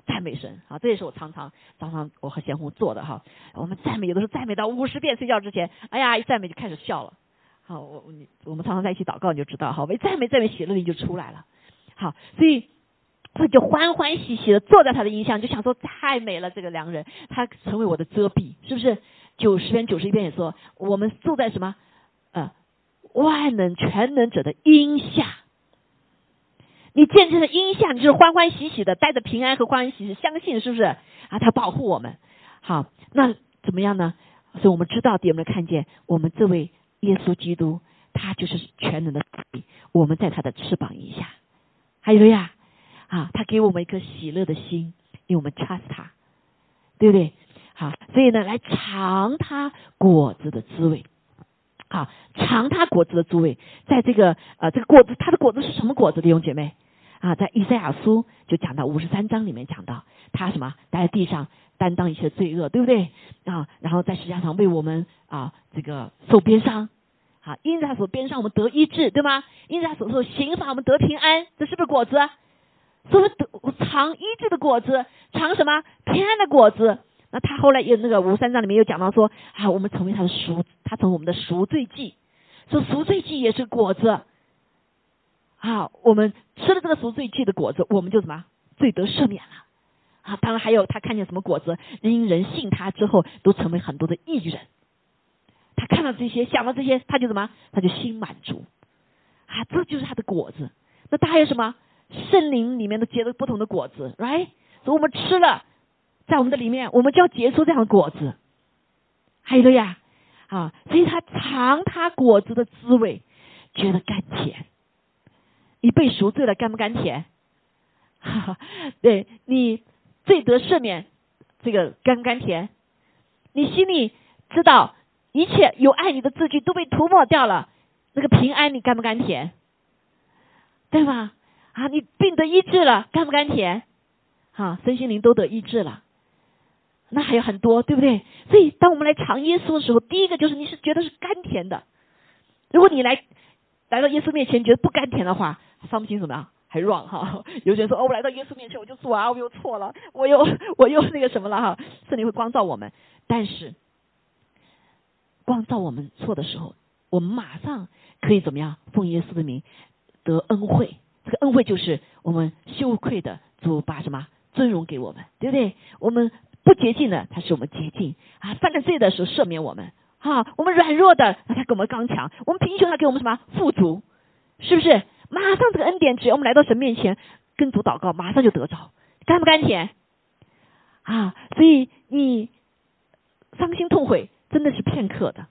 赞美神啊，这也是我常常常常我和贤红做的哈。我们赞美有的时候赞美到五十遍，睡觉之前，哎呀，一赞美就开始笑了。好，我我们常常在一起祷告，你就知道哈，为赞美赞美喜乐力就出来了。好，所以他就欢欢喜喜的坐在他的音像，就想说太美了，这个良人，他成为我的遮蔽，是不是？九十篇九十一篇也说，我们住在什么？呃，万能全能者的音下。你见证的音下，你就是欢欢喜喜的，带着平安和欢喜喜，相信是不是啊？他保护我们，好，那怎么样呢？所以我们知道，有没有看见我们这位耶稣基督，他就是全能的我们在他的翅膀以下，还有呀，啊，他给我们一颗喜乐的心，因为我们 trust 他，对不对？好，所以呢，来尝他果子的滋味，好，尝他果子的滋味，在这个呃，这个果子，它的果子是什么果子？弟兄姐妹？啊，在以赛亚书就讲到五十三章里面讲到他什么待在地上担当一切罪恶，对不对啊？然后在石架上为我们啊这个受鞭伤，好，因他所鞭伤我们得医治，对吗？因他所受刑罚我们得平安，这是不是果子？以得尝医治的果子，尝什么平安的果子？那他后来有那个五三章里面又讲到说啊，我们成为他的赎，他成为我们的赎罪祭，说赎罪祭也是果子。啊，我们吃了这个赎罪祭的果子，我们就什么罪得赦免了啊！当然还有他看见什么果子，因人信他之后，都成为很多的艺人。他看到这些，想到这些，他就什么，他就心满足啊！这就是他的果子。那他还有什么？圣灵里面都结了不同的果子，right？所以我们吃了，在我们的里面，我们就要结出这样的果子。还有的呀，啊，所以他尝他果子的滋味，觉得甘甜。你被赎罪了，甘不甘甜？[LAUGHS] 哈哈，对你罪得赦免，这个甘不甘甜？你心里知道一切有爱你的字句都被涂抹掉了，那个平安你甘不甘甜？对吧？啊，你病得医治了，甘不甘甜？哈，身心灵都得医治了，那还有很多，对不对？所以当我们来尝耶稣的时候，第一个就是你是觉得是甘甜的。如果你来来到耶稣面前觉得不甘甜的话，伤不清什么呀？还软哈？有些人说哦，我来到耶稣面前，我就说啊，我又错了，我又我又那个什么了哈？圣灵会光照我们，但是光照我们错的时候，我们马上可以怎么样？奉耶稣的名得恩惠，这个恩惠就是我们羞愧的主把什么尊荣给我们，对不对？我们不洁净的，他是我们洁净啊；犯了罪的时候赦免我们，啊，我们软弱的，他给我们刚强；我们贫穷，他给我们什么富足？是不是？马上这个恩典，只要我们来到神面前跟主祷告，马上就得着，甘不甘甜？啊！所以你伤心痛悔真的是片刻的。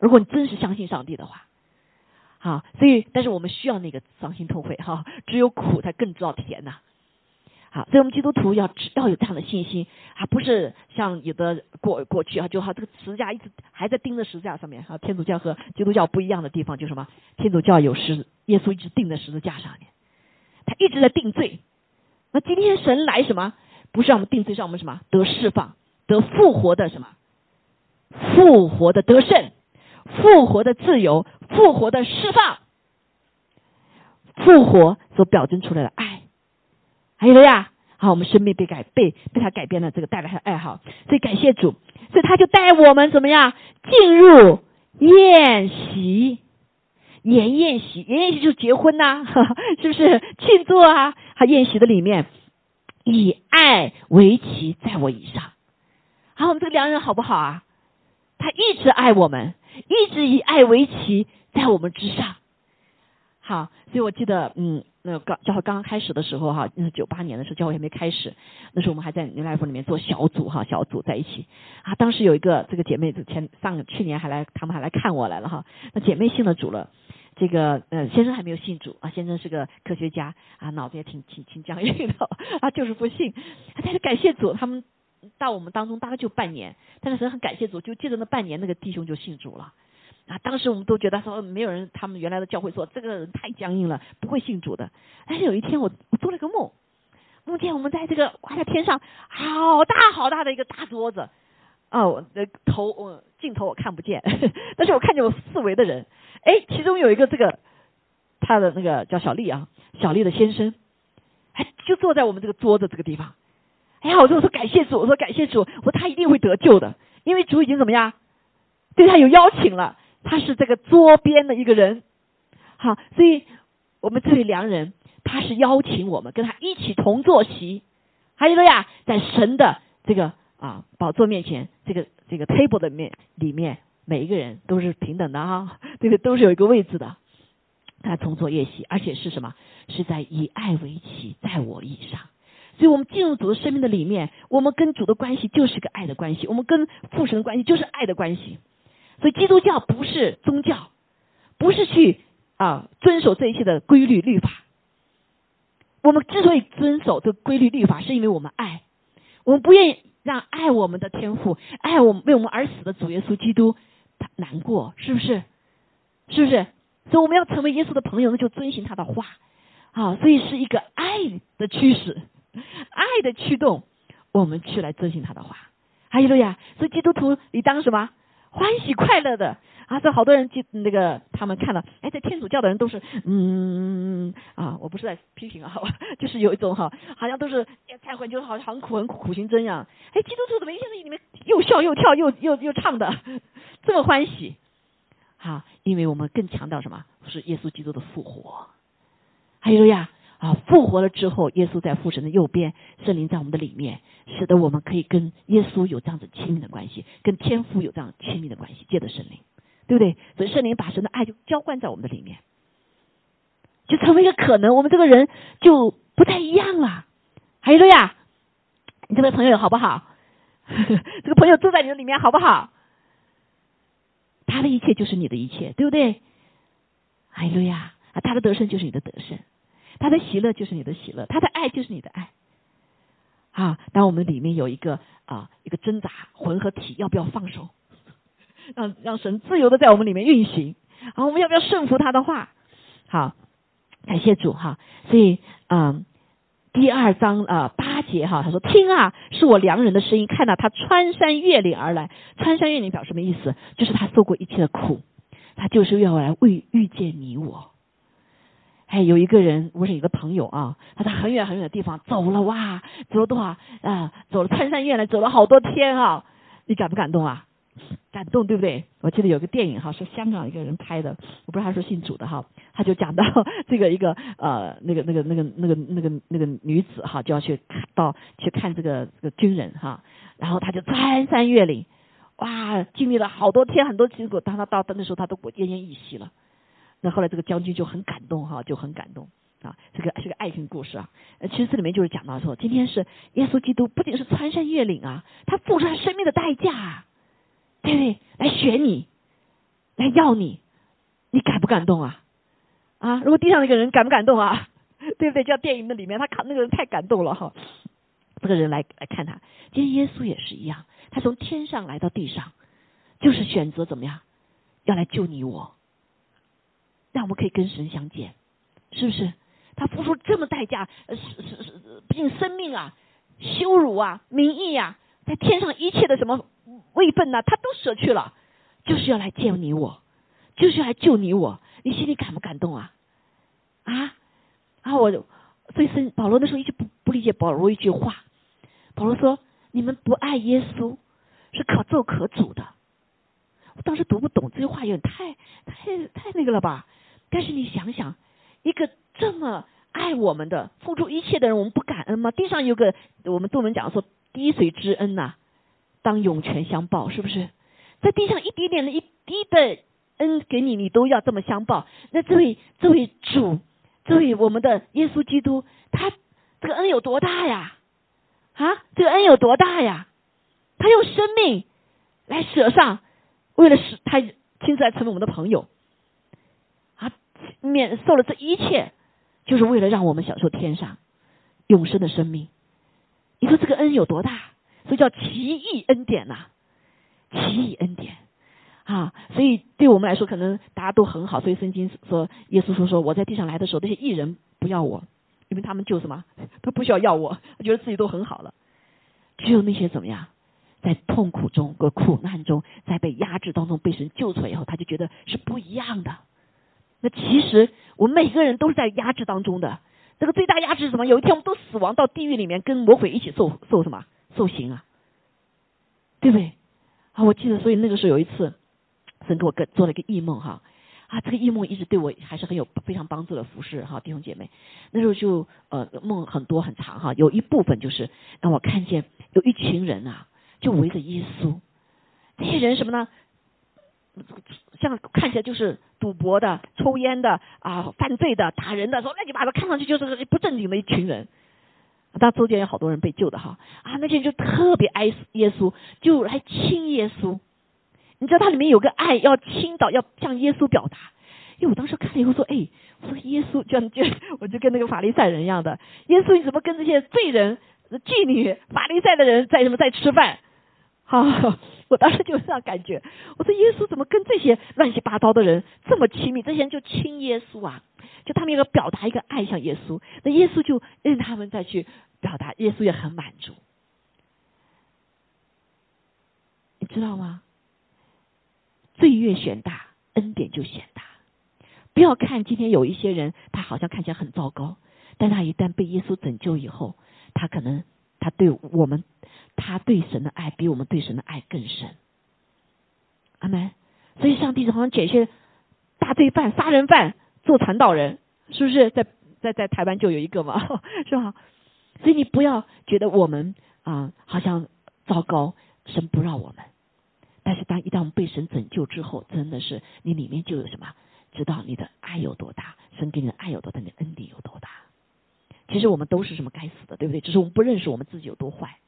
如果你真是相信上帝的话，好，所以但是我们需要那个伤心痛悔哈，只有苦才更知道甜呐。好，所以我们基督徒要要有这样的信心啊，不是像有的过过去啊，就好这个十字架一直还在钉在十字架上面啊。天主教和基督教不一样的地方就什么？天主教有十耶稣一直钉在十字架上面，他一直在定罪。那今天神来什么？不是让我们定罪，让我们什么得释放、得复活的什么？复活的得胜、复活的自由、复活的释放、复活所表征出来的爱。还有了呀，好，我们生命被改被被他改变了，这个带来的爱好，所以感谢主，所以他就带我们怎么样进入宴席，年宴席，年宴席就是结婚呐，[LAUGHS] 是不是庆祝啊？他宴席的里面以爱为旗，在我以上，好，我们这个良人好不好啊？他一直爱我们，一直以爱为旗，在我们之上。好，所以我记得，嗯。那刚教会刚刚开始的时候哈，那是九八年的时候，教会还没开始，那时候我们还在牛奶府里面做小组哈，小组在一起啊。当时有一个这个姐妹，前上去年还来，他们还来看我来了哈。那姐妹信了主了，这个呃先生还没有信主啊，先生是个科学家啊，脑子也挺挺挺僵硬的 [LAUGHS] 啊，就是不信。但是感谢主，他们到我们当中大概就半年，但是很感谢主，就借着那半年，那个弟兄就信主了。啊，当时我们都觉得说没有人，他们原来的教会说这个人太僵硬了，不会信主的。但是有一天我我做了个梦，梦见我们在这个挂在天上好大好大的一个大桌子，啊，我的头我镜头我看不见，[LAUGHS] 但是我看见我四围的人，哎，其中有一个这个他的那个叫小丽啊，小丽的先生，哎，就坐在我们这个桌子这个地方。哎呀，我说我说感谢主，我说感谢主，我说他一定会得救的，因为主已经怎么样，对他有邀请了。他是这个桌边的一个人，好，所以我们这位良人，他是邀请我们跟他一起同坐席，还有个呀，在神的这个啊宝座面前，这个这个 table 的面里面，每一个人都是平等的哈，这个都是有一个位置的，他同坐夜席，而且是什么？是在以爱为旗，在我以上，所以我们进入主的生命的里面，我们跟主的关系就是个爱的关系，我们跟父神的关系就是爱的关系。所以基督教不是宗教，不是去啊遵守这一切的规律律法。我们之所以遵守这规律律法，是因为我们爱，我们不愿意让爱我们的天赋、爱我们为我们而死的主耶稣基督他难过，是不是？是不是？所以我们要成为耶稣的朋友，那就遵循他的话啊。所以是一个爱的驱使，[LAUGHS] 爱的驱动，我们去来遵循他的话。还有了呀，所以基督徒你当什么？欢喜快乐的啊！这好多人就那个他们看到，哎，在天主教的人都是嗯啊，我不是在批评啊，[LAUGHS] 就是有一种哈，好像都是忏悔就是好像很苦很苦苦行僧一样。哎，基督徒怎么一下子里面又笑又跳又又又唱的这么欢喜？好，因为我们更强调什么？是耶稣基督的复活。还有呀。啊，复活了之后，耶稣在父神的右边，圣灵在我们的里面，使得我们可以跟耶稣有这样子亲密的关系，跟天父有这样亲密的关系，借着圣灵，对不对？所以圣灵把神的爱就浇灌在我们的里面，就成为一个可能，我们这个人就不太一样了。还有呀，你这位朋友好不好？[LAUGHS] 这个朋友住在你的里面好不好？他的一切就是你的一切，对不对？还有呀，啊，他的得胜就是你的得胜。他的喜乐就是你的喜乐，他的爱就是你的爱。啊，当我们里面有一个啊一个挣扎混合体，要不要放手，[LAUGHS] 让让神自由的在我们里面运行？啊，我们要不要顺服他的话？好，感谢主哈。所以嗯，第二章啊八节哈，他说听啊，是我良人的声音，看到他穿山越岭而来。穿山越岭表什么意思？就是他受过一切的苦，他就是要来为遇见你我。哎，有一个人，我是一个朋友啊，他在很远很远的地方走了哇，走了多少啊？走了穿山越岭，走了好多天啊！你感不感动啊？感动对不对？我记得有个电影哈，是香港一个人拍的，我不知道他是姓祖的哈，他就讲到 [LAUGHS] 这个一个呃那个那个那个那个那个那个女子哈，就要去到去看这个这个军人哈，然后他就穿山越岭，哇，经历了好多天很多结果，当他到的那时候，他都奄奄一息了。那后来这个将军就很感动哈，就很感动啊，这个是个爱情故事啊。其实这里面就是讲到说，今天是耶稣基督不仅是穿山越岭啊，他付出他生命的代价，对不对？来选你，来要你，你感不感动啊？啊，如果地上那个人感不感动啊？对不对？叫电影的里面，他看那个人太感动了哈。这个人来来看他，今天耶稣也是一样，他从天上来到地上，就是选择怎么样，要来救你我，让我们可以跟神相见，是不是？他付出这么代价，是是是，毕竟生命啊，羞辱啊，名义啊，在天上一切的什么位分呐，他都舍去了，就是要来见你我，就是要来救你我，你心里感不感动啊？啊？然后我所以是保罗那时候一直不不理解保罗一句话，保罗说：“你们不爱耶稣是可咒可诅的。”我当时读不懂这句话，有点太太太那个了吧？但是你想想，一个这么爱我们的、付出一切的人，我们不感恩吗？地上有个我们中文讲说“滴水之恩”呐，当涌泉相报，是不是？在地上一点点的一滴的恩给你，你都要这么相报。那这位这位主。这位我们的耶稣基督，他这个恩有多大呀？啊，这个恩有多大呀？他用生命来舍上，为了使他亲自来成为我们的朋友，免受了这一切，就是为了让我们享受天上永生的生命。你说这个恩有多大？所以叫奇异恩典呐，奇异恩典。啊，所以对我们来说，可能大家都很好。所以圣经说，耶稣说说我在地上来的时候，那些艺人不要我，因为他们就什么都不需要要我，他觉得自己都很好了。只有那些怎么样，在痛苦中和苦难中，在被压制当中被神救出来以后，他就觉得是不一样的。那其实我们每个人都是在压制当中的。这个最大压制是什么？有一天我们都死亡到地狱里面，跟魔鬼一起受受什么受刑啊？对不对？啊，我记得，所以那个时候有一次。神给我个做了一个异梦哈，啊，这个异梦一直对我还是很有非常帮助的服饰哈，弟兄姐妹，那时候就呃梦很多很长哈，有一部分就是让我看见有一群人啊，就围着耶稣，这些人什么呢？像看起来就是赌博的、抽烟的啊、犯罪的、打人的，说乱七八糟，看上去就是不正经的一群人。当中间有好多人被救的哈，啊，那些人就特别爱耶稣，就来亲耶稣。你知道它里面有个爱要倾倒，要向耶稣表达。因为我当时看了以后说，哎，我说耶稣就就我就跟那个法利赛人一样的，耶稣你怎么跟这些罪人、妓女、法利赛的人在什么在吃饭？哈，[LAUGHS] 我当时就这样感觉。我说耶稣怎么跟这些乱七八糟的人这么亲密？这些人就亲耶稣啊，就他们要表达一个爱向耶稣，那耶稣就任他们再去表达，耶稣也很满足。你知道吗？罪越显大，恩典就显大。不要看今天有一些人，他好像看起来很糟糕，但他一旦被耶稣拯救以后，他可能他对我们，他对神的爱比我们对神的爱更深。阿门。所以上帝好像拣些大罪犯、杀人犯做传道人，是不是？在在在台湾就有一个嘛，[LAUGHS] 是吧？所以你不要觉得我们啊好像糟糕，神不让我们。但是当一旦我们被神拯救之后，真的是你里面就有什么？知道你的爱有多大，神给你的爱有多大，你的恩典有多大。其实我们都是什么该死的，对不对？只是我们不认识我们自己有多坏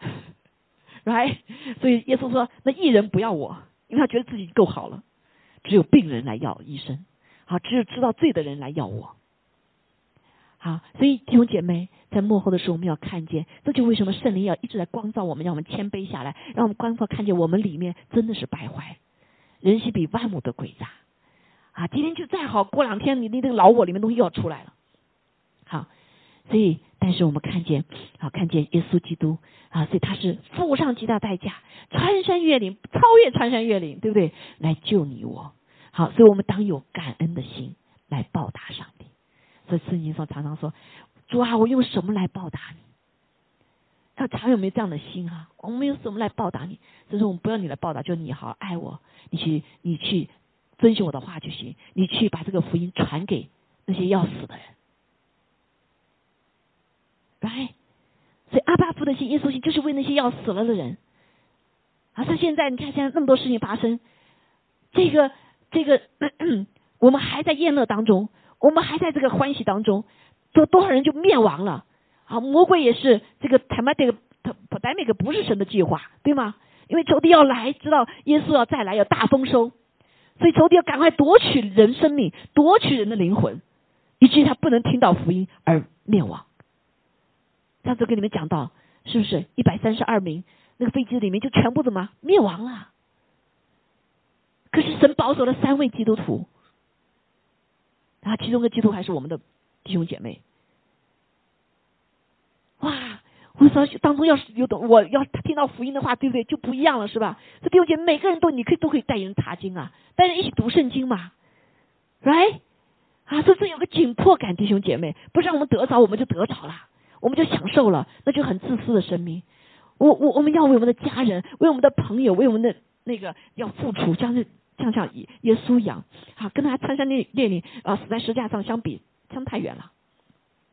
[LAUGHS] 来所以耶稣说：“那艺人不要我，因为他觉得自己够好了。只有病人来要医生，好，只有知道罪的人来要我。好，所以弟兄姐妹。”在幕后的时候，我们要看见，这就为什么圣灵要一直在光照我们，让我们谦卑下来，让我们光照看见我们里面真的是败坏，人心比万物都诡诈啊！今天就再好，过两天你那个老我里面东西又要出来了。好，所以但是我们看见啊，看见耶稣基督啊，所以他是付上极大代价，穿山越岭，超越穿山越岭，对不对？来救你我。好，所以我们当有感恩的心来报答上帝。所以圣经上常常说。主啊，我用什么来报答你？他常有没有这样的心啊？我们用什么来报答你？所以说我们不要你来报答，就你好好爱我，你去你去遵循我的话就行，你去把这个福音传给那些要死的人。来，所以阿巴夫的心、耶稣心，就是为那些要死了的人。而是现在你看，现在那么多事情发生，这个这个，我们还在宴乐当中，我们还在这个欢喜当中。多多少人就灭亡了啊！魔鬼也是这个他妈这个他不但那个不是神的计划，对吗？因为仇敌要来，知道耶稣要再来，要大丰收，所以仇敌要赶快夺取人生命，夺取人的灵魂，以至于他不能听到福音而灭亡。上次跟你们讲到，是不是一百三十二名那个飞机里面就全部怎么灭亡了？可是神保守了三位基督徒，啊，其中的基督徒还是我们的弟兄姐妹。哇！我说当中要是有懂，我要听到福音的话，对不对？就不一样了，是吧？这弟兄姐妹每个人都你可以都可以带人查经啊，带人一起读圣经嘛，right？啊，这这有个紧迫感，弟兄姐妹，不是让我们得着我们就得着了，我们就享受了，那就很自私的生命。我我我们要为我们的家人，为我们的朋友，为我们的那个要付出，像是像像耶耶稣一样，啊，跟他参山列列领啊，死在石架上相比，相太远了，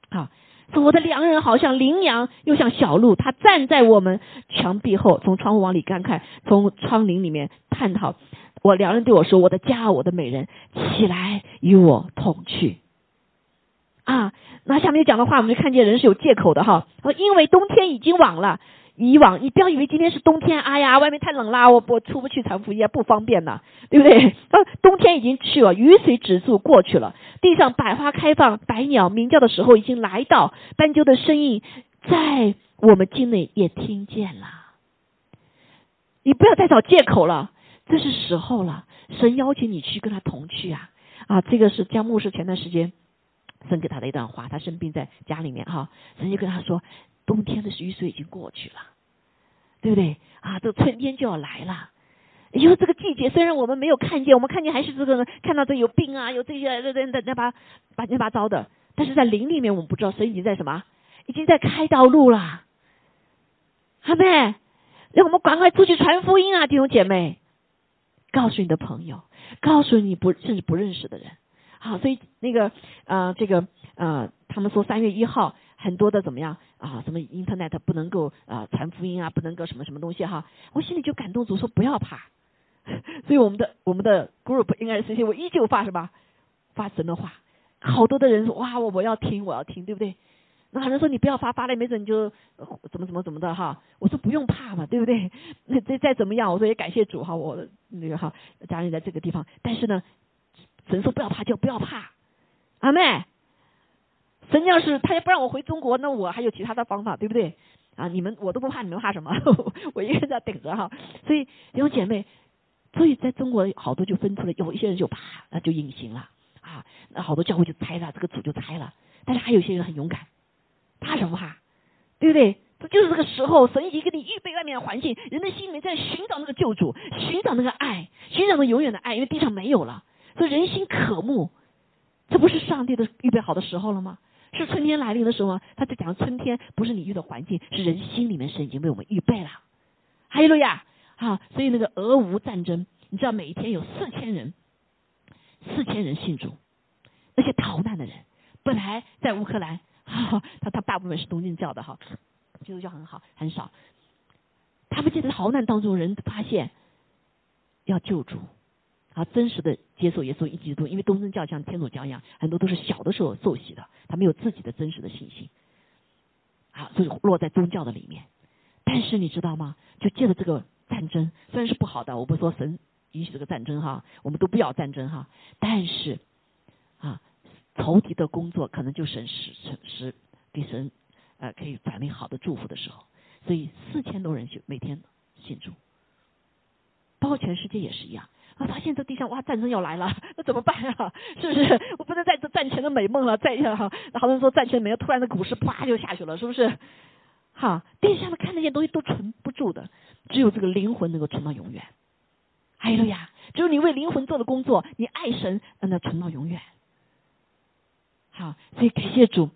啊。说我的良人好像羚羊，又像小鹿。他站在我们墙壁后，从窗户往里观看，从窗棂里面探讨。我良人对我说：“我的家，我的美人，起来与我同去。”啊，那下面讲的话，我们就看见人是有借口的哈。因为冬天已经晚了。以往你不要以为今天是冬天，哎呀，外面太冷啦，我我出不去传福音不方便呢，对不对？啊，冬天已经去了，雨水止住过去了，地上百花开放，百鸟鸣叫的时候已经来到，斑鸠的声音在我们境内也听见了。你不要再找借口了，这是时候了，神邀请你去跟他同去啊！啊，这个是江牧师前段时间神给他的一段话，他生病在家里面哈，神就跟他说。冬天的雨水已经过去了，对不对啊？这春天就要来了。因为这个季节虽然我们没有看见，我们看见还是这个看到这有病啊，有这些这这那那把把那把糟的，但是在林里面我们不知道，神已经在什么，已经在开道路了。阿妹，让我们赶快出去传福音啊，弟兄姐妹，告诉你的朋友，告诉你不甚至不认识的人。好，所以那个呃，这个呃，他们说三月一号。很多的怎么样啊？什么 Internet 不能够啊传福音啊，不能够什么什么东西哈？我心里就感动，主说不要怕。[LAUGHS] 所以我们的我们的 group 应该是这些，我依旧发什么发神的话。好多的人说哇，我我要听，我要听，对不对？那好像说你不要发发了，没准你就怎么怎么怎么的哈。我说不用怕嘛，对不对？那 [LAUGHS] 再再怎么样，我说也感谢主哈，我那个哈家人在这个地方。但是呢，神说不要怕，就不要怕，阿妹。神要是他也不让我回中国，那我还有其他的方法，对不对？啊，你们我都不怕，你们怕什么？[LAUGHS] 我一个人在顶着哈。所以弟兄姐妹，所以在中国好多就分出来，有一些人就怕，那就隐形了啊。那好多教会就拆了，这个组就拆了。但是还有些人很勇敢，怕什么怕？对不对？这就是这个时候，神已经给你预备外面的环境，人的心里面在寻找那个救主，寻找那个爱，寻找那永远的爱，因为地上没有了，所以人心渴慕。这不是上帝的预备好的时候了吗？是春天来临的时候吗，他在讲春天，不是你遇的环境，是人心里面神已经为我们预备了。哈利路亚！啊，所以那个俄乌战争，你知道每一天有四千人，四千人信主，那些逃难的人，本来在乌克兰，他他大部分是东正教的哈，基督教很好很少，他们就在逃难当中，人发现要救主。啊，真实的接受耶稣一基督，因为东正教像天主教一样，很多都是小的时候受洗的，他没有自己的真实的信心，啊，所以落在宗教的里面。但是你知道吗？就借着这个战争，虽然是不好的，我不说神允许这个战争哈，我们都不要战争哈。但是啊，仇敌的工作可能就神使使给神呃可以传递好的祝福的时候，所以四千多人就每天信主，包括全世界也是一样。啊！发现这地上哇，战争要来了，那怎么办呀？[LAUGHS] 是不是？我不能再这战前的美梦了，再哈。好多人说战前没有，突然的股市啪就下去了，是不是？哈，地上的看那些东西都存不住的，只有这个灵魂能够存到永远。哎呀，只有你为灵魂做的工作，你爱神，让它存到永远。好，所以感谢主。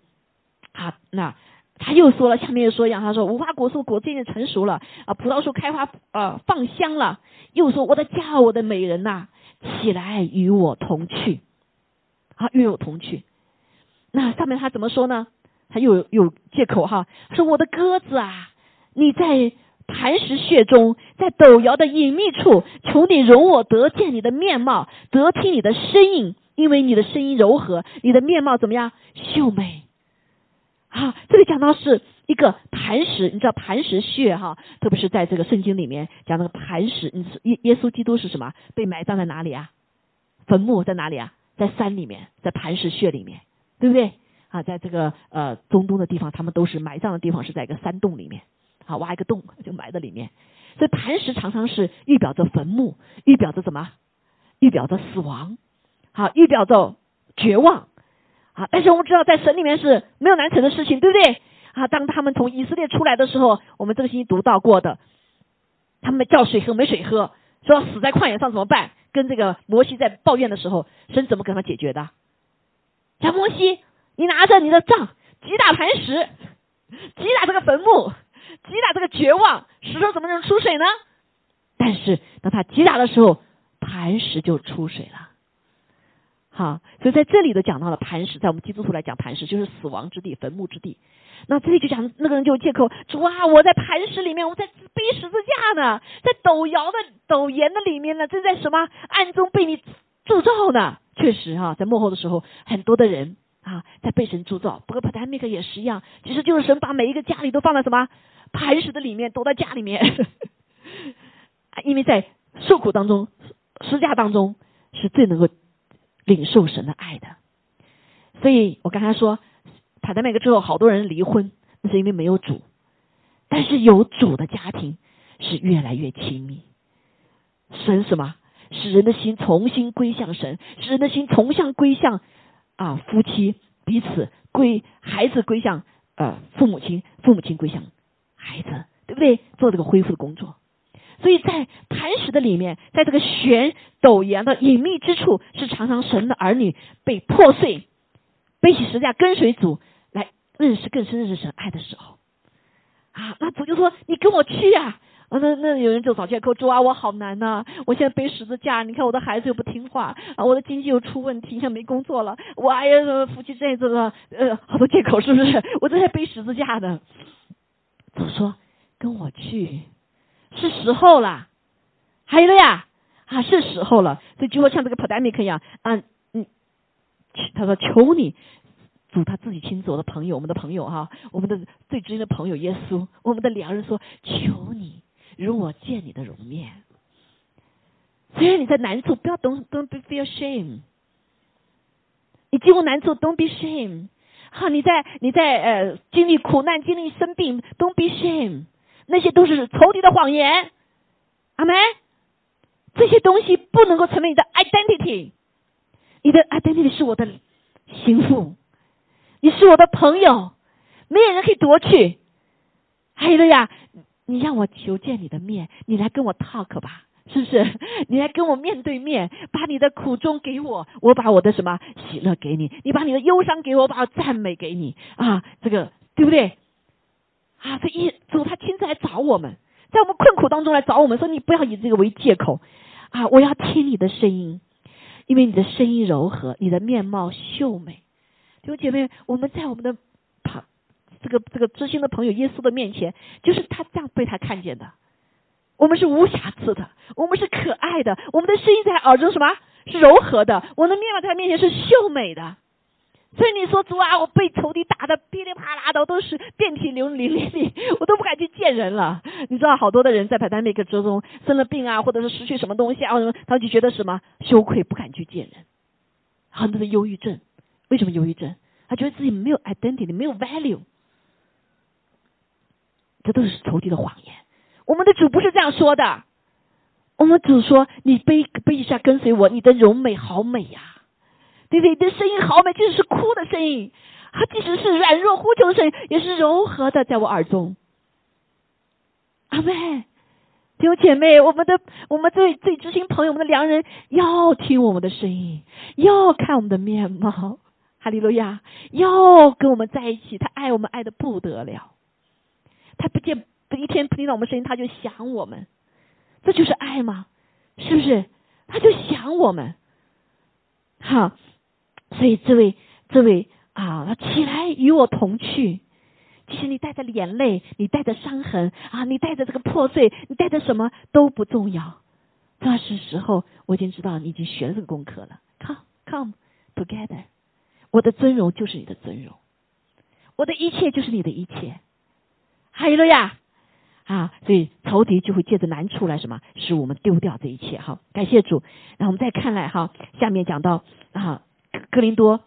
好，那。他又说了，下面又说一样，他说无花果树果渐渐成熟了，啊，葡萄树开花，呃，放香了。又说我的家，我的美人呐，起来与我同去，啊，与我同去。那上面他怎么说呢？他又有借口哈，说我的鸽子啊，你在磐石穴中，在陡摇的隐秘处，求你容我得见你的面貌，得听你的声音，因为你的声音柔和，你的面貌怎么样？秀美。啊，这里讲到是一个磐石，你知道磐石穴哈，特别是在这个圣经里面讲那个磐石，你是耶耶稣基督是什么？被埋葬在哪里啊？坟墓在哪里啊？在山里面，在磐石穴里面，对不对？啊，在这个呃中东的地方，他们都是埋葬的地方是在一个山洞里面，啊，挖一个洞就埋在里面。所以磐石常常是预表着坟墓，预表着什么？预表着死亡，好，预表着绝望，啊！但是我们知道，在神里面是没有难成的事情，对不对？啊，当他们从以色列出来的时候，我们这个星期读到过的，他们叫水喝没水喝，说死在旷野上怎么办？跟这个摩西在抱怨的时候，神怎么给他解决的？叫摩西，你拿着你的杖击打磐石，击打这个坟墓，击打这个绝望，石头怎么能出水呢？但是当他击打的时候，磐石就出水了。啊，所以在这里都讲到了磐石，在我们基督徒来讲，磐石就是死亡之地、坟墓之地。那这里就讲那个人就借口主啊，我在磐石里面，我在背十字架呢，在陡窑的陡岩的里面呢，正在什么暗中被你铸造呢？确实哈，在幕后的时候，很多的人啊在被神铸造。不过 p a t 克也是一样，其实就是神把每一个家里都放在什么磐石的里面，躲在家里面，[LAUGHS] 因为在受苦当中、施架当中是最能够领受神的爱的。所以我刚才说。排在那个之后，好多人离婚，那是因为没有主。但是有主的家庭是越来越亲密。神什么？使人的心重新归向神，使人的心重向归向啊夫妻彼此归孩子归向呃父母亲，父母亲归向孩子，对不对？做这个恢复的工作。所以在磐石的里面，在这个悬陡岩的隐秘之处，是常常神的儿女被破碎，背起十字架跟随主。认识更深认识神爱的时候，啊，那主就说你跟我去呀，啊，那那有人就找借口，主啊，我好难呐，我现在背十字架，你看我的孩子又不听话，啊，我的经济又出问题，现在没工作了，我哎呀，夫妻这一子的，呃，好多借口是不是？我正在背十字架呢。主说跟我去，是时候了，还有了呀，啊，是时候了，所以就像这个 pandemic 一样，啊，嗯，他说求你。主他自己亲自，我的朋友，我们的朋友哈，我们的最知心的朋友耶稣，我们的良人说：“求你，容我见你的容面。虽然你在难处，不要 don't don't be feel shame。你经过难处，don't be shame。好，你在你在呃经历苦难、经历生病，don't be shame。那些都是仇敌的谎言。阿门。这些东西不能够成为你的 identity。你的 identity 是我的心腹。你是我的朋友，没有人可以夺去。还有了呀，你让我求见你的面，你来跟我 talk 吧，是不是？你来跟我面对面，把你的苦衷给我，我把我的什么喜乐给你，你把你的忧伤给我，把我赞美给你啊，这个对不对？啊，这一主他亲自来找我们，在我们困苦当中来找我们，说你不要以这个为借口啊，我要听你的声音，因为你的声音柔和，你的面貌秀美。弟兄姐妹，我们在我们的朋这个这个知心的朋友耶稣的面前，就是他这样被他看见的。我们是无瑕疵的，我们是可爱的，我们的声音在耳中什么是柔和的？我们的面貌在他面前是秀美的。所以你说主啊，我被仇敌打的噼里啪啦的，都是遍体鳞鳞里，[LAUGHS] 我都不敢去见人了。你知道，好多的人在排单那个之中生了病啊，或者是失去什么东西啊，他就觉得什么羞愧，不敢去见人，很多的忧郁症。为什么忧郁症？他觉得自己没有 identity，没有 value，这都是仇敌的谎言。我们的主不是这样说的，我们主说：“你背背一下，跟随我，你的柔美好美呀，对不对？你的声音好美，即使是哭的声音，啊即使是软弱呼求的声音，也是柔和的，在我耳中。”阿妹，弟兄姐妹，我们的我们最最知心朋友，我们的良人，要听我们的声音，要看我们的面貌。哈利路亚，要跟我们在一起，他爱我们爱的不得了。他不见不一天不听到我们声音，他就想我们，这就是爱吗？是不是？他就想我们。好，所以这位这位啊，起来与我同去。其实你带着眼泪，你带着伤痕啊，你带着这个破碎，你带着什么都不重要。这是时候，我已经知道你已经学了这个功课了。Come, come together. 我的尊荣就是你的尊荣，我的一切就是你的一切。哈利路亚，啊，所以仇敌就会借着难处来什么，使我们丢掉这一切哈。感谢主。然后我们再看来哈，下面讲到啊，哥林多，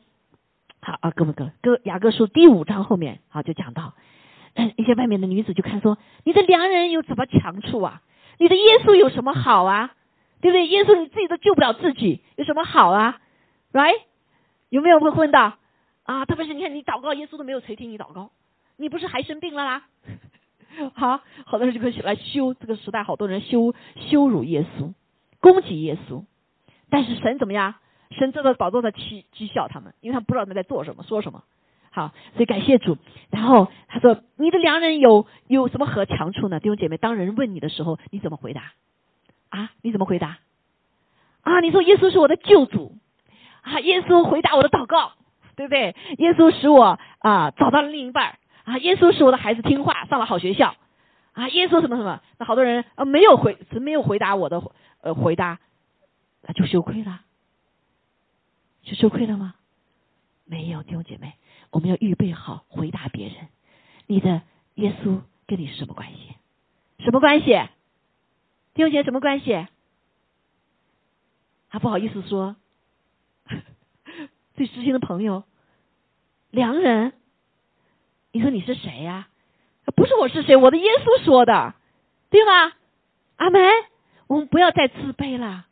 好啊，哥们哥哥雅各书第五章后面啊就讲到，[COUGHS] 一些外面的女子就看说，你的良人有什么强处啊？你的耶稣有什么好啊？对不对？耶稣你自己都救不了自己，有什么好啊？Right？有没有会问到啊？特别是你看你祷告，耶稣都没有垂听你祷告，你不是还生病了啦？[LAUGHS] 好，好多人就可以来修这个时代，好多人羞羞辱耶稣，攻击耶稣。但是神怎么样？神这个宝座在讥讥笑他们，因为他们不知道他们在做什么，说什么。好，所以感谢主。然后他说：“你的良人有有什么和强处呢？”弟兄姐妹，当人问你的时候，你怎么回答？啊？你怎么回答？啊？你说耶稣是我的救主啊？耶稣回答我的祷告，对不对？耶稣使我啊找到了另一半。啊，耶稣使我的孩子听话，上了好学校。啊，耶稣什么什么？那好多人啊没有回，没有回答我的呃回答，那就羞愧了，就羞愧了吗？没有，弟兄姐妹，我们要预备好回答别人。你的耶稣跟你是什么关系？什么关系？弟兄姐什么关系？还不好意思说，[LAUGHS] 最知心的朋友，良人。你说你是谁呀？不是我是谁？我的耶稣说的，对吗？阿门。我们不要再自卑了，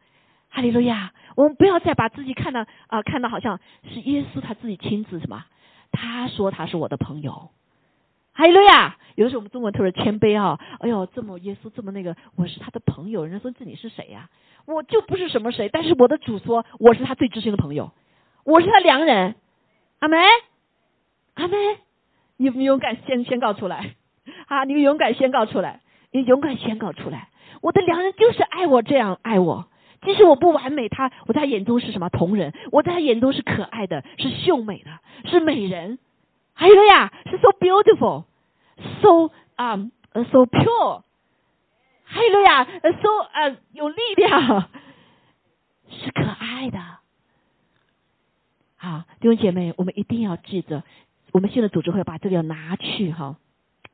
哈利路亚。我们不要再把自己看到啊，看到好像是耶稣他自己亲自什么？他说他是我的朋友，哈利路亚。有的时候我们中国人特别谦卑啊，哎呦，这么耶稣这么那个，我是他的朋友。人家说这你是谁呀？我就不是什么谁，但是我的主说我是他最知心的朋友，我是他良人，阿门，阿门。你你勇敢宣宣告出来，啊！你勇敢宣告出来，你勇敢宣告出来。我的良人就是爱我这样爱我，即使我不完美，他我在他眼中是什么同人？我在他眼中是可爱的，是秀美的，是美人。还有呀，是 so beautiful，so 啊，so pure。还有呀，so 啊，有力量，是可爱的。好，弟兄姐妹，我们一定要记得。我们现在组织会把这个要拿去哈，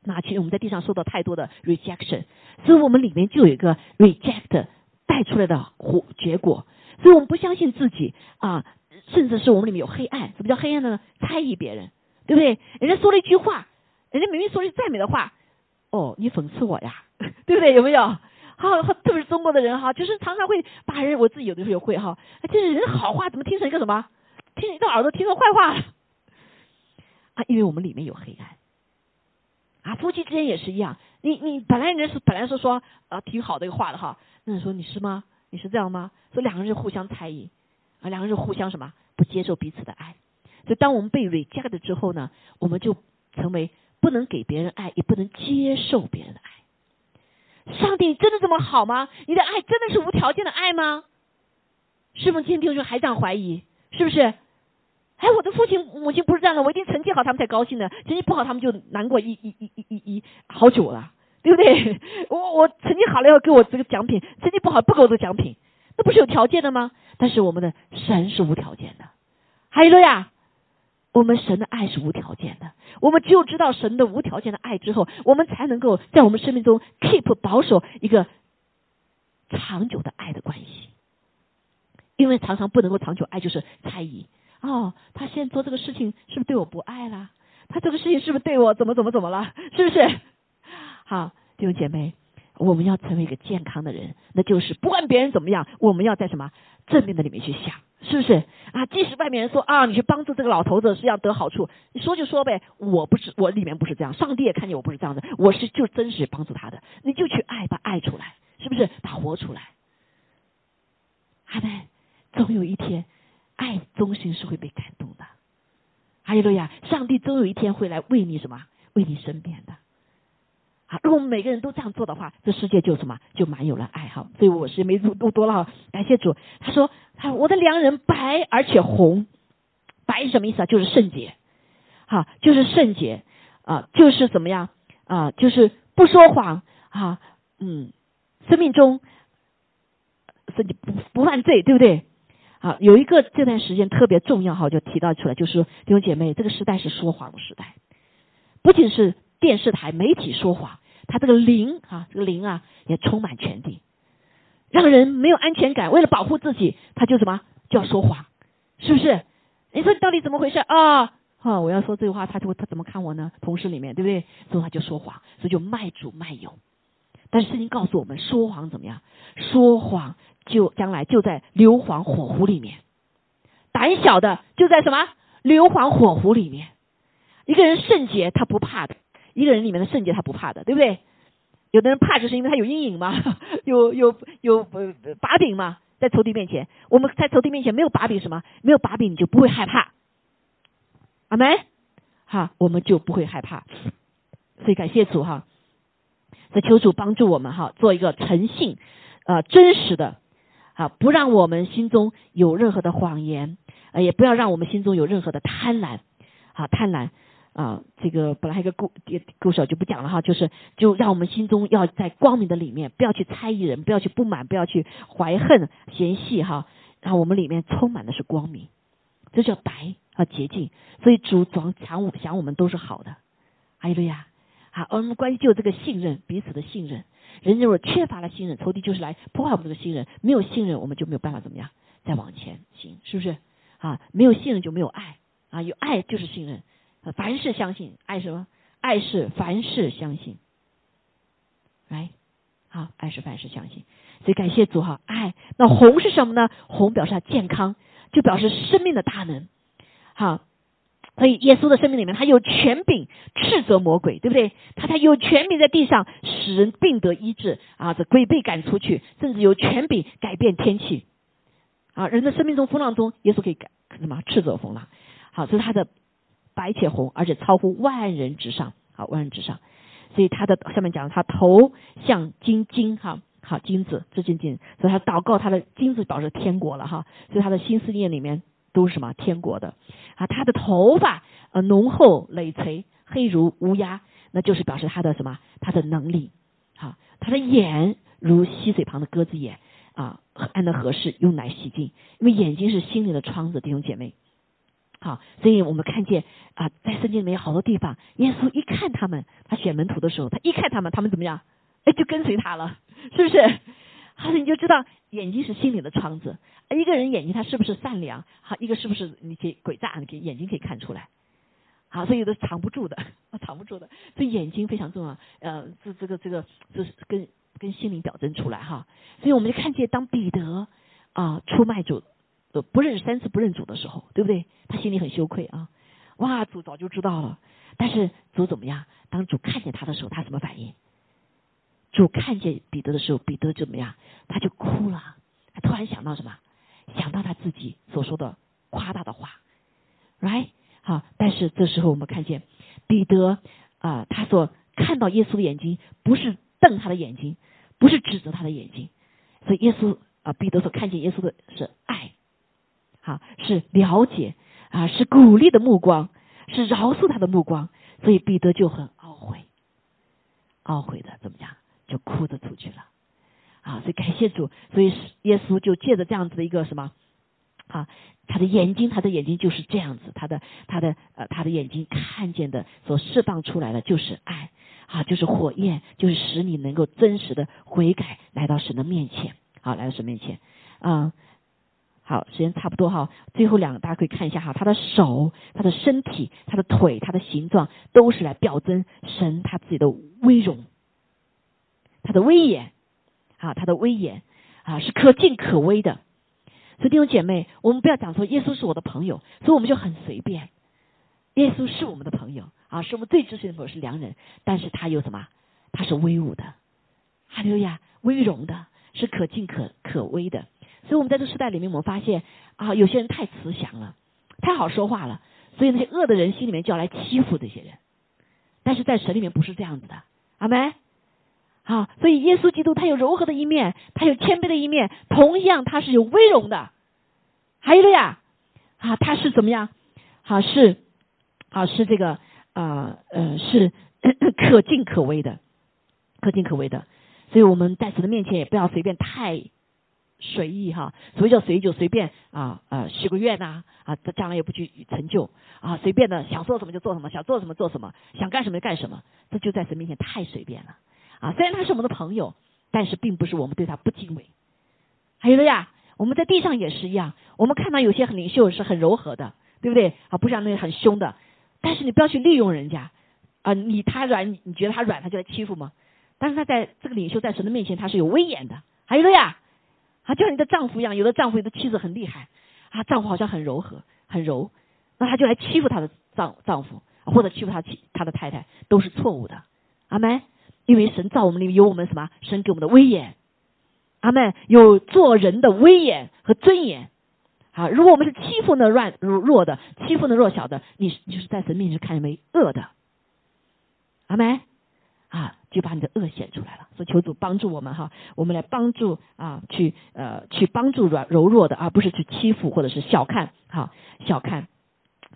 拿去。我们在地上受到太多的 rejection，所以我们里面就有一个 reject 带出来的果结果。所以我们不相信自己啊，甚至是我们里面有黑暗。什么叫黑暗的呢？猜疑别人，对不对？人家说了一句话，人家明明说句赞美的话，哦，你讽刺我呀，[LAUGHS] 对不对？有没有？好，好特别是中国的人哈，就是常常会把人，我自己有的时候也会哈，就是人好话怎么听成一个什么？听一个耳朵听成坏话了。啊，因为我们里面有黑暗，啊，夫妻之间也是一样。你你本来人家是本来是说啊挺好的一个话的哈，那你说你是吗？你是这样吗？所以两个人互相猜疑，啊，两个人互相什么不接受彼此的爱。所以当我们被 reject 之后呢，我们就成为不能给别人爱，也不能接受别人的爱。上帝真的这么好吗？你的爱真的是无条件的爱吗？是不是今天弟兄还这样怀疑？是不是？哎，我的父亲母亲不是这样的，我一定成绩好，他们才高兴的；成绩不好，他们就难过一一一一一一好久了，对不对？[LAUGHS] 我我成绩好了要给我这个奖品，成绩不好不给我这个奖品，那不是有条件的吗？但是我们的神是无条件的，还有了呀，我们神的爱是无条件的。我们只有知道神的无条件的爱之后，我们才能够在我们生命中 keep 保守一个长久的爱的关系，因为常常不能够长久爱就是猜疑。哦，他现在做这个事情是不是对我不爱了？他这个事情是不是对我怎么怎么怎么了？是不是？好，弟兄姐妹，我们要成为一个健康的人，那就是不管别人怎么样，我们要在什么正面的里面去想，是不是？啊，即使外面人说啊，你去帮助这个老头子是要得好处，你说就说呗，我不是，我里面不是这样，上帝也看见我不是这样的，我是就真实帮助他的，你就去爱，把爱出来，是不是？把活出来，阿门，总有一天。爱中心是会被感动的，哈利路亚！上帝终有一天会来为你什么？为你身边的。好，如果我们每个人都这样做的话，这世界就什么？就满有了爱好。所以我是没读读多了哈。感谢主，他说：“他我的良人白而且红，白是什么意思啊？就是圣洁，好，就是圣洁啊，就是怎么样啊？就是不说谎啊，嗯，生命中圣洁不不犯罪，对不对？”好，有一个这段时间特别重要哈，就提到出来，就是弟兄姐妹，这个时代是说谎的时代，不仅是电视台媒体说谎，他这个灵啊，这个灵啊，也充满全地，让人没有安全感。为了保护自己，他就什么就要说谎，是不是？你说到底怎么回事啊？哈，我要说这句话，他就他怎么看我呢？同事里面对不对？所以他就说谎，所以就卖主卖友。但是圣经告诉我们，说谎怎么样？说谎就将来就在硫磺火湖里面。胆小的就在什么硫磺火湖里面。一个人圣洁，他不怕的；一个人里面的圣洁，他不怕的，对不对？有的人怕，就是因为他有阴影嘛，[LAUGHS] 有有有把柄嘛，在仇敌面前，我们在仇敌面前没有把柄，什么？没有把柄，你就不会害怕。阿门。哈，我们就不会害怕。所以感谢主哈，在求主帮助我们哈，做一个诚信啊真实的啊，不让我们心中有任何的谎言，呃，也不要让我们心中有任何的贪婪啊贪婪。啊，这个本来还有个故故事就不讲了哈，就是就让我们心中要在光明的里面，不要去猜疑人，不要去不满，不要去怀恨嫌隙哈。然后我们里面充满的是光明，这叫白啊洁净。所以主总想我想我们都是好的，阿利亚。好，我们关系就这个信任，彼此的信任。人如果缺乏了信任，仇敌就是来破坏我们这个信任。没有信任，我们就没有办法怎么样再往前行，是不是？啊，没有信任就没有爱啊，有爱就是信任。凡事相信，爱什么？爱是凡事相信，来，好，爱是凡事相信。所以感谢主哈，爱。那红是什么呢？红表示健康，就表示生命的大能。好，所以耶稣的生命里面，他有权柄斥责魔鬼，对不对？他他有权柄在地上使人病得医治啊，这鬼被赶出去，甚至有权柄改变天气啊。人的生命中风浪中，耶稣可以改什么？斥责风浪。好，这是他的。白且红，而且超乎万人之上，好万人之上，所以他的下面讲他头像金金哈，好金子这金金，所以他祷告他的金子表示天国了哈，所以他的心思念里面都是什么？天国的。啊，他的头发呃浓厚累垂黑如乌鸦，那就是表示他的什么？他的能力。好，他的眼如溪水旁的鸽子眼。啊，安的合适用来洗净，因为眼睛是心灵的窗子，弟兄姐妹。好，所以我们看见啊，在圣经里面有好多地方，耶稣一看他们，他选门徒的时候，他一看他们，他们怎么样？哎，就跟随他了，是不是？好，你就知道眼睛是心灵的窗子。一个人眼睛他是不是善良？好，一个是不是你可以诡诈？你可以眼睛可以看出来。好，所以都藏不住的，[LAUGHS] 藏不住的。所以眼睛非常重要。呃，这这个这个就是跟跟心灵表征出来哈。所以我们就看见当彼得啊出卖主。呃不认三次不认主的时候，对不对？他心里很羞愧啊！哇，主早就知道了。但是主怎么样？当主看见他的时候，他什么反应？主看见彼得的时候，彼得怎么样？他就哭了。他突然想到什么？想到他自己所说的夸大的话，right？好，但是这时候我们看见彼得啊，他所看到耶稣的眼睛，不是瞪他的眼睛，不是指责他的眼睛，所以耶稣啊，彼得所看见耶稣的是爱。啊，是了解啊，是鼓励的目光，是饶恕他的目光，所以彼得就很懊悔，懊悔的怎么样，就哭着出去了。啊，所以感谢主，所以耶稣就借着这样子的一个什么，啊，他的眼睛，他的眼睛就是这样子，他的他的呃，他的眼睛看见的所释放出来的就是爱，啊，就是火焰，就是使你能够真实的悔改，来到神的面前，好，来到神面前，啊。好，时间差不多哈，最后两个大家可以看一下哈，他的手、他的身体、他的腿、他的形状，都是来表征神他自己的威容，他的威严，啊，他的威严啊是可敬可威的。所以弟兄姐妹，我们不要讲说耶稣是我的朋友，所以我们就很随便。耶稣是我们的朋友啊，是我们最知心的朋友，是良人，但是他有什么？他是威武的，哈利路亚，威荣的，是可敬可可威的。所以，我们在这个时代里面，我们发现啊，有些人太慈祥了，太好说话了，所以那些恶的人心里面就要来欺负这些人。但是在神里面不是这样子的，阿门。好，所以耶稣基督他有柔和的一面，他有谦卑的一面，同样他是有威荣的。还有了呀，啊，他是怎么样？好是，好是这个啊呃是 [COUGHS] 可敬可畏的，可敬可畏的。所以我们在神的面前也不要随便太。随意哈，什么叫随意就随便啊啊许个愿呐啊，这将来也不去成就啊，随便的想做什么就做什么，想做什么做什么，想干什么就干什么，这就在神面前太随便了啊，虽然他是我们的朋友，但是并不是我们对他不敬畏。还有了呀，我们在地上也是一样，我们看到有些领袖是很柔和的，对不对？啊，不像那些很凶的。但是你不要去利用人家啊，你他软，你觉得他软，他就来欺负吗？但是他在这个领袖在神的面前，他是有威严的。还有了呀，啊，就像你的丈夫一样，有的丈夫有的妻子很厉害，啊，丈夫好像很柔和，很柔，那他就来欺负他的丈丈夫，或者欺负他妻他的太太，都是错误的。阿门。因为神造我们里面有我们什么？神给我们的威严。阿门。有做人的威严和尊严。啊，如果我们是欺负那软弱的，欺负那弱小的，你就是在神面前看为恶的。阿门。啊，就把你的恶显出来了。所以求主帮助我们哈，我们来帮助啊，去呃去帮助软柔弱的，而不是去欺负或者是小看。好，小看。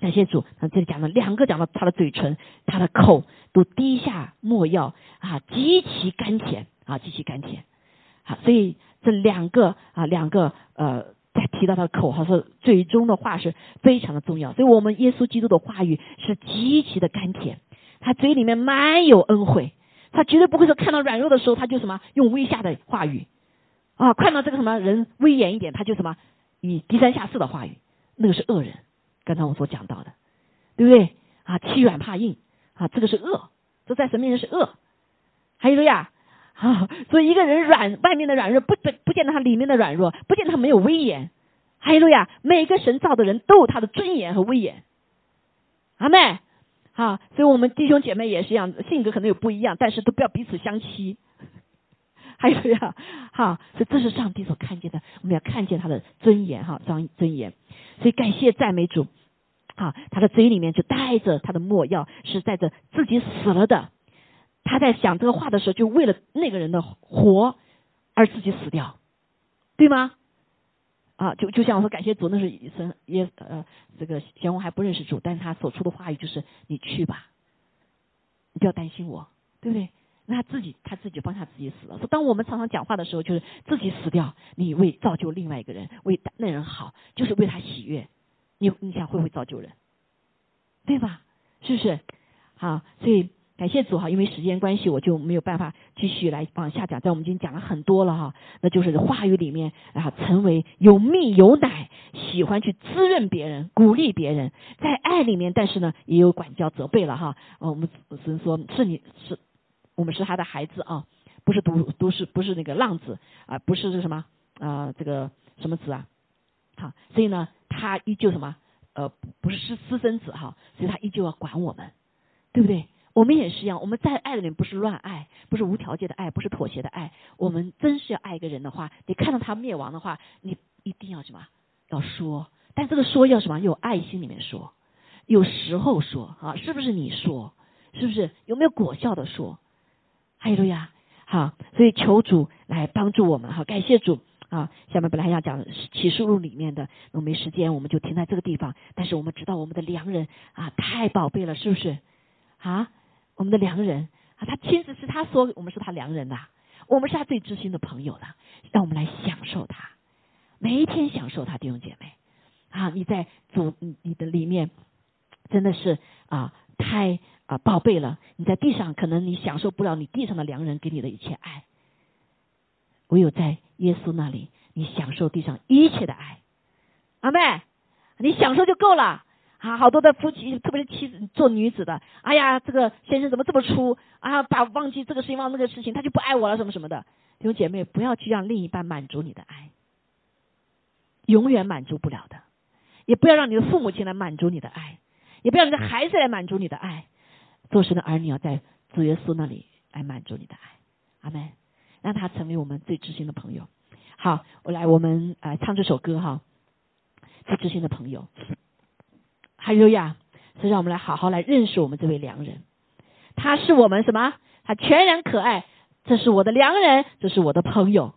感谢主，那这里讲了两个，讲到他的嘴唇，他的口都滴下墨药啊，极其甘甜啊，极其甘甜。好，所以这两个啊，两个呃，在提到他的口，号，说最终的话是非常的重要。所以我们耶稣基督的话语是极其的甘甜，他嘴里面满有恩惠，他绝对不会说看到软弱的时候他就什么用威吓的话语啊，看到这个什么人威严一点他就什么以低三下四的话语，那个是恶人。刚才我所讲到的，对不对啊？欺软怕硬啊，这个是恶，这在神面前是恶。还有呀，啊，所以一个人软，外面的软弱不不不见得他里面的软弱，不见得他没有威严。还有呀，每个神造的人都有他的尊严和威严。阿妹，好，所以我们弟兄姐妹也是一样，性格可能有不一样，但是都不要彼此相欺。[LAUGHS] 还有呀，哈，所以这是上帝所看见的，我们要看见他的尊严哈，张尊严。所以感谢赞美主，啊，他的嘴里面就带着他的墨药，是带着自己死了的。他在讲这个话的时候，就为了那个人的活而自己死掉，对吗？啊，就就像我说，感谢主，那是神也呃，这个贤红还不认识主，但是他所出的话语就是你去吧，你不要担心我，对不对？那他自己，他自己帮他自己死了。说，当我们常常讲话的时候，就是自己死掉，你为造就另外一个人，为那人好，就是为他喜悦。你你想会不会造就人？对吧？是不是？好，所以感谢主哈，因为时间关系，我就没有办法继续来往下讲。在我们已经讲了很多了哈，那就是话语里面啊，成为有蜜有奶，喜欢去滋润别人，鼓励别人，在爱里面，但是呢，也有管教责备了哈。我们只能说是你是。我们是他的孩子啊，不是独都是不是那个浪子啊，不是这什么啊，这个什么子啊？好，所以呢，他依旧什么呃，不是私私生子哈，所以他依旧要管我们，对不对？我们也是一样，我们在爱里面不是乱爱，不是无条件的爱，不是妥协的爱。我们真是要爱一个人的话，你看到他灭亡的话，你一定要什么？要说，但这个说要什么？有爱心里面说，有时候说啊，是不是你说？是不是有没有果效的说？哈利路亚，好，所以求主来帮助我们哈，感谢主啊。下面本来要讲启示录里面的，我没时间，我们就停在这个地方。但是我们知道我们的良人啊，太宝贝了，是不是啊？我们的良人啊，他亲自是他说我们是他良人呐，我们是他最知心的朋友了，让我们来享受他，每一天享受他弟兄姐妹啊，你在主你你的里面真的是啊，太。啊，宝贝了！你在地上可能你享受不了你地上的良人给你的一切爱，唯有在耶稣那里，你享受地上一切的爱。阿妹，你享受就够了啊！好多的夫妻，特别是妻子做女子的，哎呀，这个先生怎么这么粗啊？把忘记这个事情，忘那个事情，他就不爱我了，什么什么的。弟兄姐妹，不要去让另一半满足你的爱，永远满足不了的。也不要让你的父母亲来满足你的爱，也不要你的孩子来满足你的爱。做神的儿女要在主耶稣那里来满足你的爱，阿门。让他成为我们最知心的朋友。好，我来，我们呃唱这首歌哈。最知心的朋友，还有呀，所以让我们来好好来认识我们这位良人。他是我们什么？他全然可爱，这是我的良人，这是我的朋友。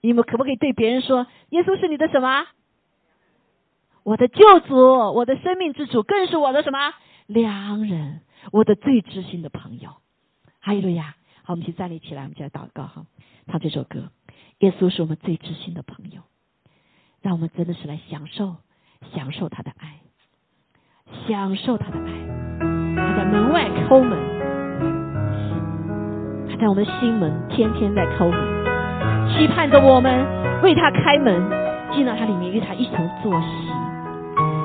你们可不可以对别人说，耶稣是你的什么？我的救主，我的生命之主，更是我的什么良人？我的最知心的朋友，哈利路亚！好，我们一起站立起来，我们就来祷告哈。唱这首歌，耶稣是我们最知心的朋友，让我们真的是来享受、享受他的爱，享受他的爱。他在门外抠门，他在我们心门天天在抠门，期盼着我们为他开门，进到他里面与他一同坐席，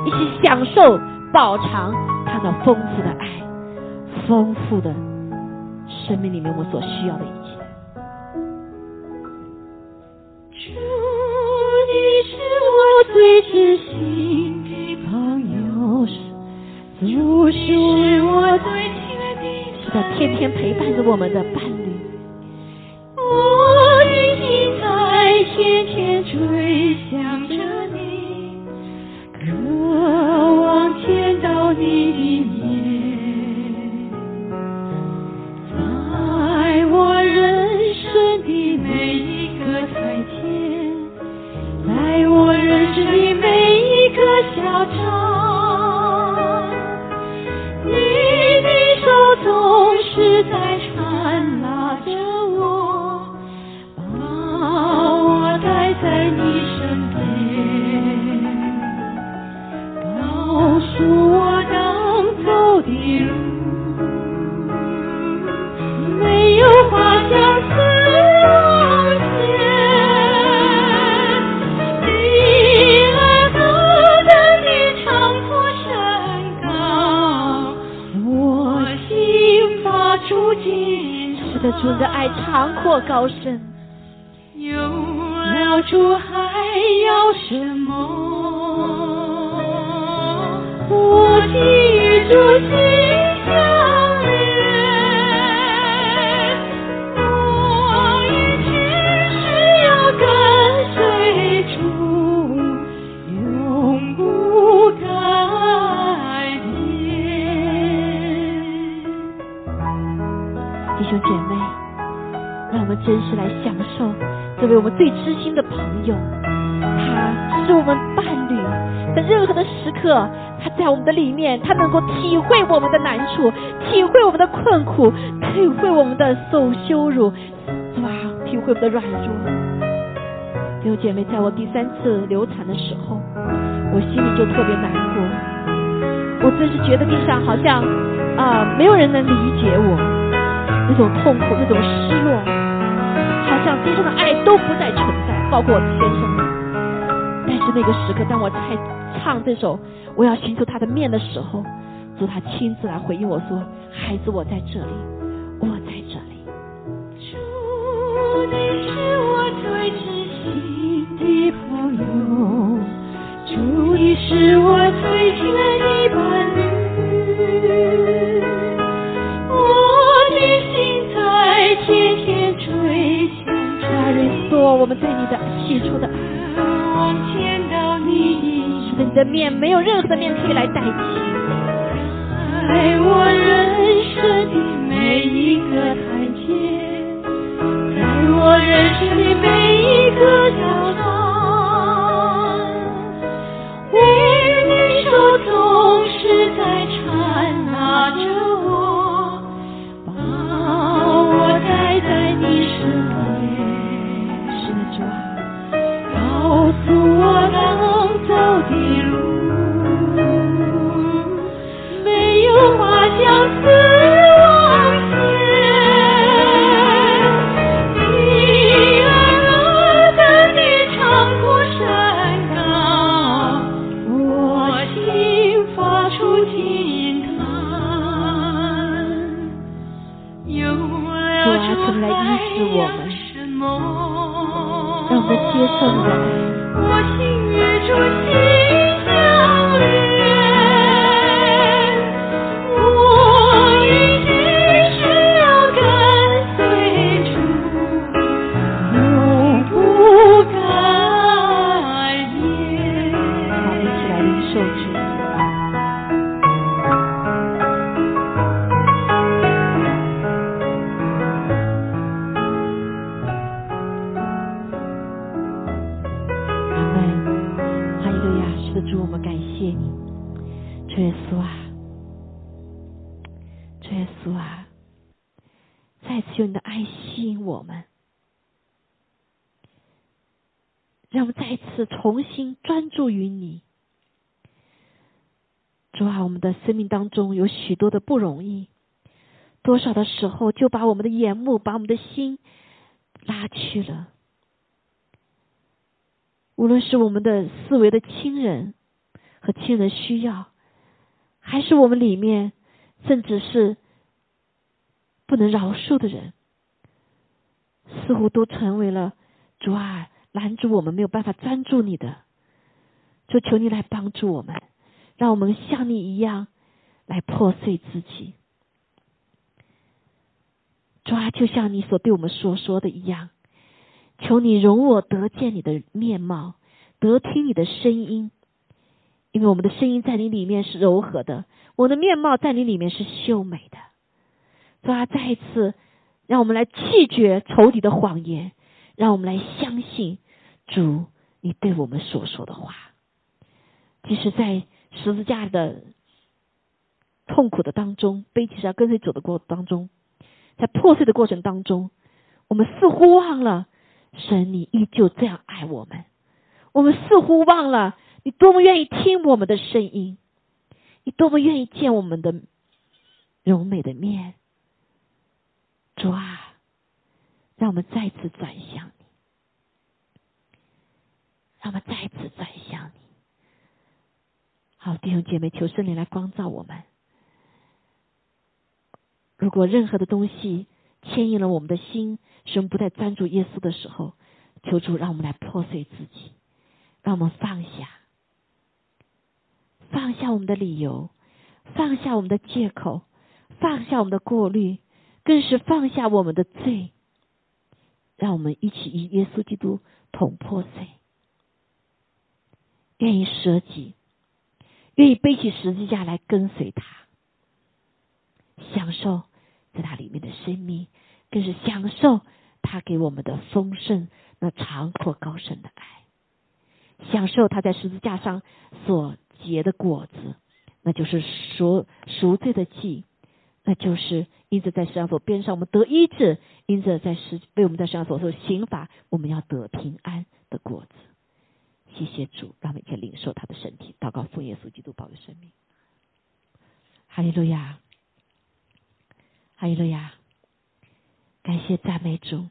一起享受饱尝他那丰富的爱，丰富的生命里面我所需要的一切。主，你是我最知心，主是我最亲爱的，天天陪伴着我们的伴侣。我的心在天天追想着你，渴望见到你的面，在我人生的每一个台阶，在我人生的每一个小场，在刹那间。的，主的爱长阔高深，有了主还要什么？我的主真实来享受这位我们最知心的朋友，他是我们伴侣，在任何的时刻，他在我们的里面，他能够体会我们的难处，体会我们的困苦，体会我们的受羞辱，是吧？体会我们的软弱。弟兄姐妹，在我第三次流产的时候，我心里就特别难过，我真是觉得地上好像啊、没有人能理解我。那种痛苦，那种失落，都不再存在，包括我先生。但是那个时刻，当我在唱这首《我要寻求他的面》的时候，主他亲自来回应我说：“孩子，我在这里，我在这里。主，你是我最知心的朋友，主，你是我最亲爱的伴侣。我们对你的起初的爱，渴望见到你是的，你的面没有任何面可以来代替。在我人生的每一个台阶，在我人生的每一个角落，让我们接受你的爱。当中有许多的不容易，多少的时候就把我们的眼目、把我们的心拉去了。无论是我们的思维的亲人和亲人需要，还是我们里面甚至是不能饶恕的人，似乎都成为了主啊拦住我们没有办法专注你的。就求你来帮助我们，让我们像你一样来破碎自己。主啊，就像你所对我们所说的一样，求你容我得见你的面貌，得听你的声音，因为我们的声音在你里面是柔和的，我的面貌在你里面是秀美的。主啊，再一次让我们来弃绝仇敌的谎言，让我们来相信主你对我们所说的话。即使在十字架的痛苦的当中，背起要跟随走的过当中，在破碎的过程当中，我们似乎忘了神，你依旧这样爱我们。我们似乎忘了你多么愿意听我们的声音，你多么愿意见我们的柔美的面。主啊，让我们再次转向你，让我们再次转向你。好，弟兄姐妹，求圣灵来光照我们。如果任何的东西牵引了我们的心，使我们不再专注耶稣的时候，求主让我们来破碎自己，让我们放下，放下我们的理由，放下我们的借口，放下我们的过滤，更是放下我们的罪。让我们一起与耶稣基督同破碎，愿意舍己。愿意背起十字架来跟随他，享受在他里面的生命，更是享受他给我们的丰盛、那长阔高深的爱，享受他在十字架上所结的果子，那就是赎赎罪的祭，那就是因着在世上所边上我们得医治，因着在世为我们在世上所受刑罚，我们要得平安的果子。谢谢主，让我们一起领受他的身体，祷告奉耶稣基督宝的生命。哈利路亚，哈利路亚，感谢赞美主，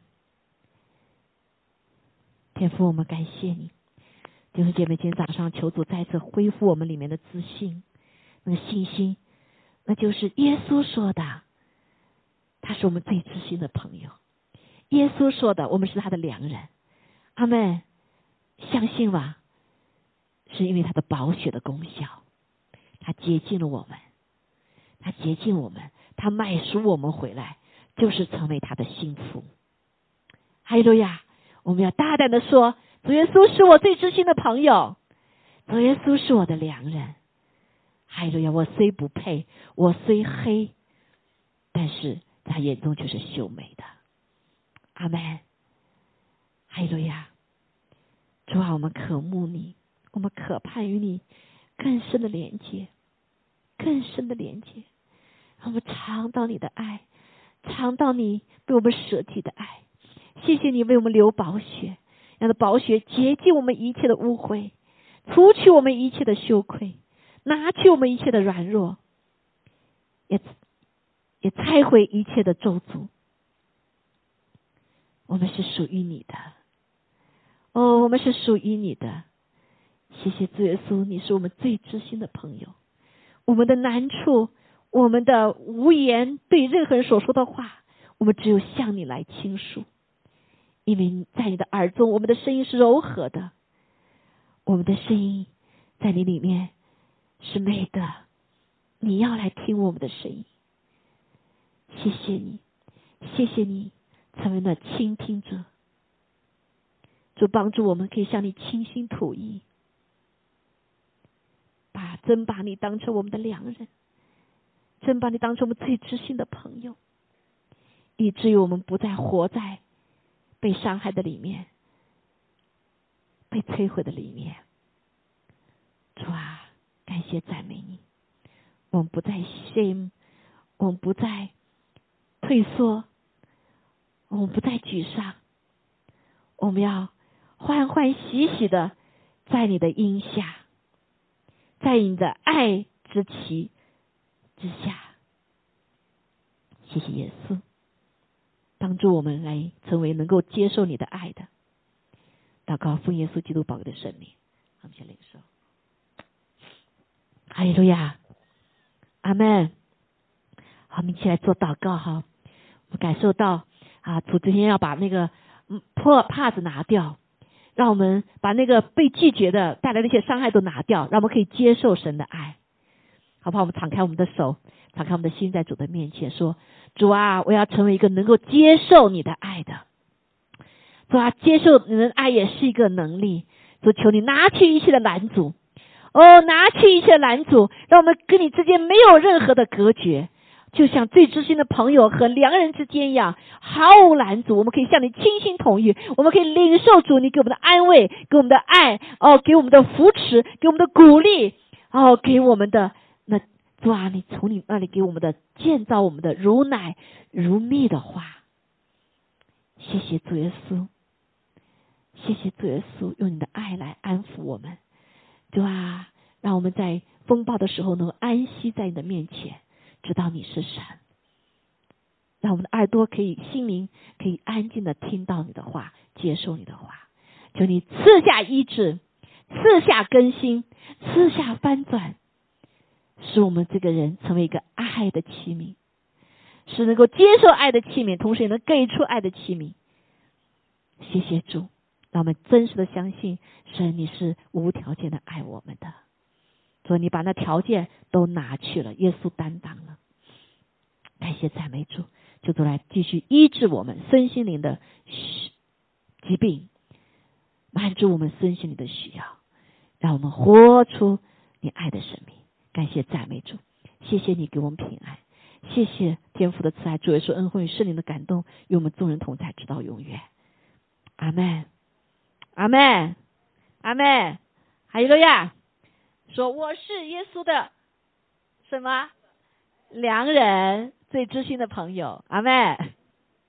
天父，我们感谢你，弟兄姐妹，今天早上求主再次恢复我们里面的自信，那个信心，那就是耶稣说的，他是我们最知心的朋友，耶稣说的，我们是他的良人，阿门。相信吧，是因为他的宝血的功效，他接近了我们，他接近我们，他买赎我们回来，就是成为他的幸福。哈利路亚！我们要大胆的说，主耶稣是我最知心的朋友，主耶稣是我的良人。哈利路亚！我虽不配，我虽黑，但是他眼中却是秀美的。阿门。哈利路亚！主啊，我们渴慕你，我们渴盼与你更深的连接，更深的连接。我们尝到你的爱，尝到你为我们舍弃的爱。谢谢你为我们流宝血，让宝血洁净我们一切的污秽，除去我们一切的羞愧，拿去我们一切的软弱，也也拆毁一切的咒诅。我们是属于你的。哦，我们是属于你的，谢谢主耶稣，你是我们最知心的朋友。我们的难处，我们的无言，对任何人所说的话，我们只有向你来倾诉，因为在你的耳中，我们的声音是柔和的，我们的声音在你里面是美的。你要来听我们的声音，谢谢你，谢谢你成为了倾听者。就帮助我们可以向你倾心吐意，把真把你当成我们的良人，真把你当成我们最知心的朋友，以至于我们不再活在被伤害的里面，被摧毁的里面。主啊，感谢赞美你，我们不再 shame，我们不再退缩，我们不再沮丧，我们要。欢欢喜喜的，在你的荫下，在你的爱之旗之下。谢谢耶稣，帮助我们来成为能够接受你的爱的。祷告奉耶稣基督宝贵的生命，我们先领受。哈利路亚，阿门。好，我们一起来做祷告哈。我感受到啊，主今天要把那个嗯破帕子拿掉，让我们把那个被拒绝的带来的一些伤害都拿掉，让我们可以接受神的爱。好不好？我们敞开我们的手，敞开我们的心，在主的面前说：“主啊，我要成为一个能够接受你的爱的。主啊，接受你的爱也是一个能力。主，求你拿去一切的拦阻，哦，拿去一切的拦阻，让我们跟你之间没有任何的隔绝，就像最知心的朋友和良人之间一样，毫无拦阻。我们可以向你倾心同意，我们可以领受主你给我们的安慰，给我们的爱，哦，给我们的扶持，给我们的鼓励，哦，给我们的。”主啊，你从你那里给我们的建造我们的如奶如蜜的话，谢谢主耶稣，谢谢主耶稣，用你的爱来安抚我们，主啊，让我们在风暴的时候能安息在你的面前，知道你是神，让我们的耳朵可以心灵可以安静的听到你的话，接受你的话，求你赐下医治，赐下更新，赐下翻转。使我们这个人成为一个爱的器皿，是能够接受爱的器皿，同时也能给出爱的器皿。谢谢主，让我们真实的相信神，你是无条件的爱我们的。所以你把那条件都拿去了，耶稣担当了。感谢赞美主，就主来继续医治我们身心灵的疾病，满足我们身心灵的需要，让我们活出你爱的生命。感谢赞美主，谢谢你给我们平安，谢谢天父的慈爱，主耶稣恩惠与圣灵的感动，与我们众人同在，直到永远。阿门，阿门，阿门。还有个呀，说我是耶稣的什么良人，最知心的朋友。阿门。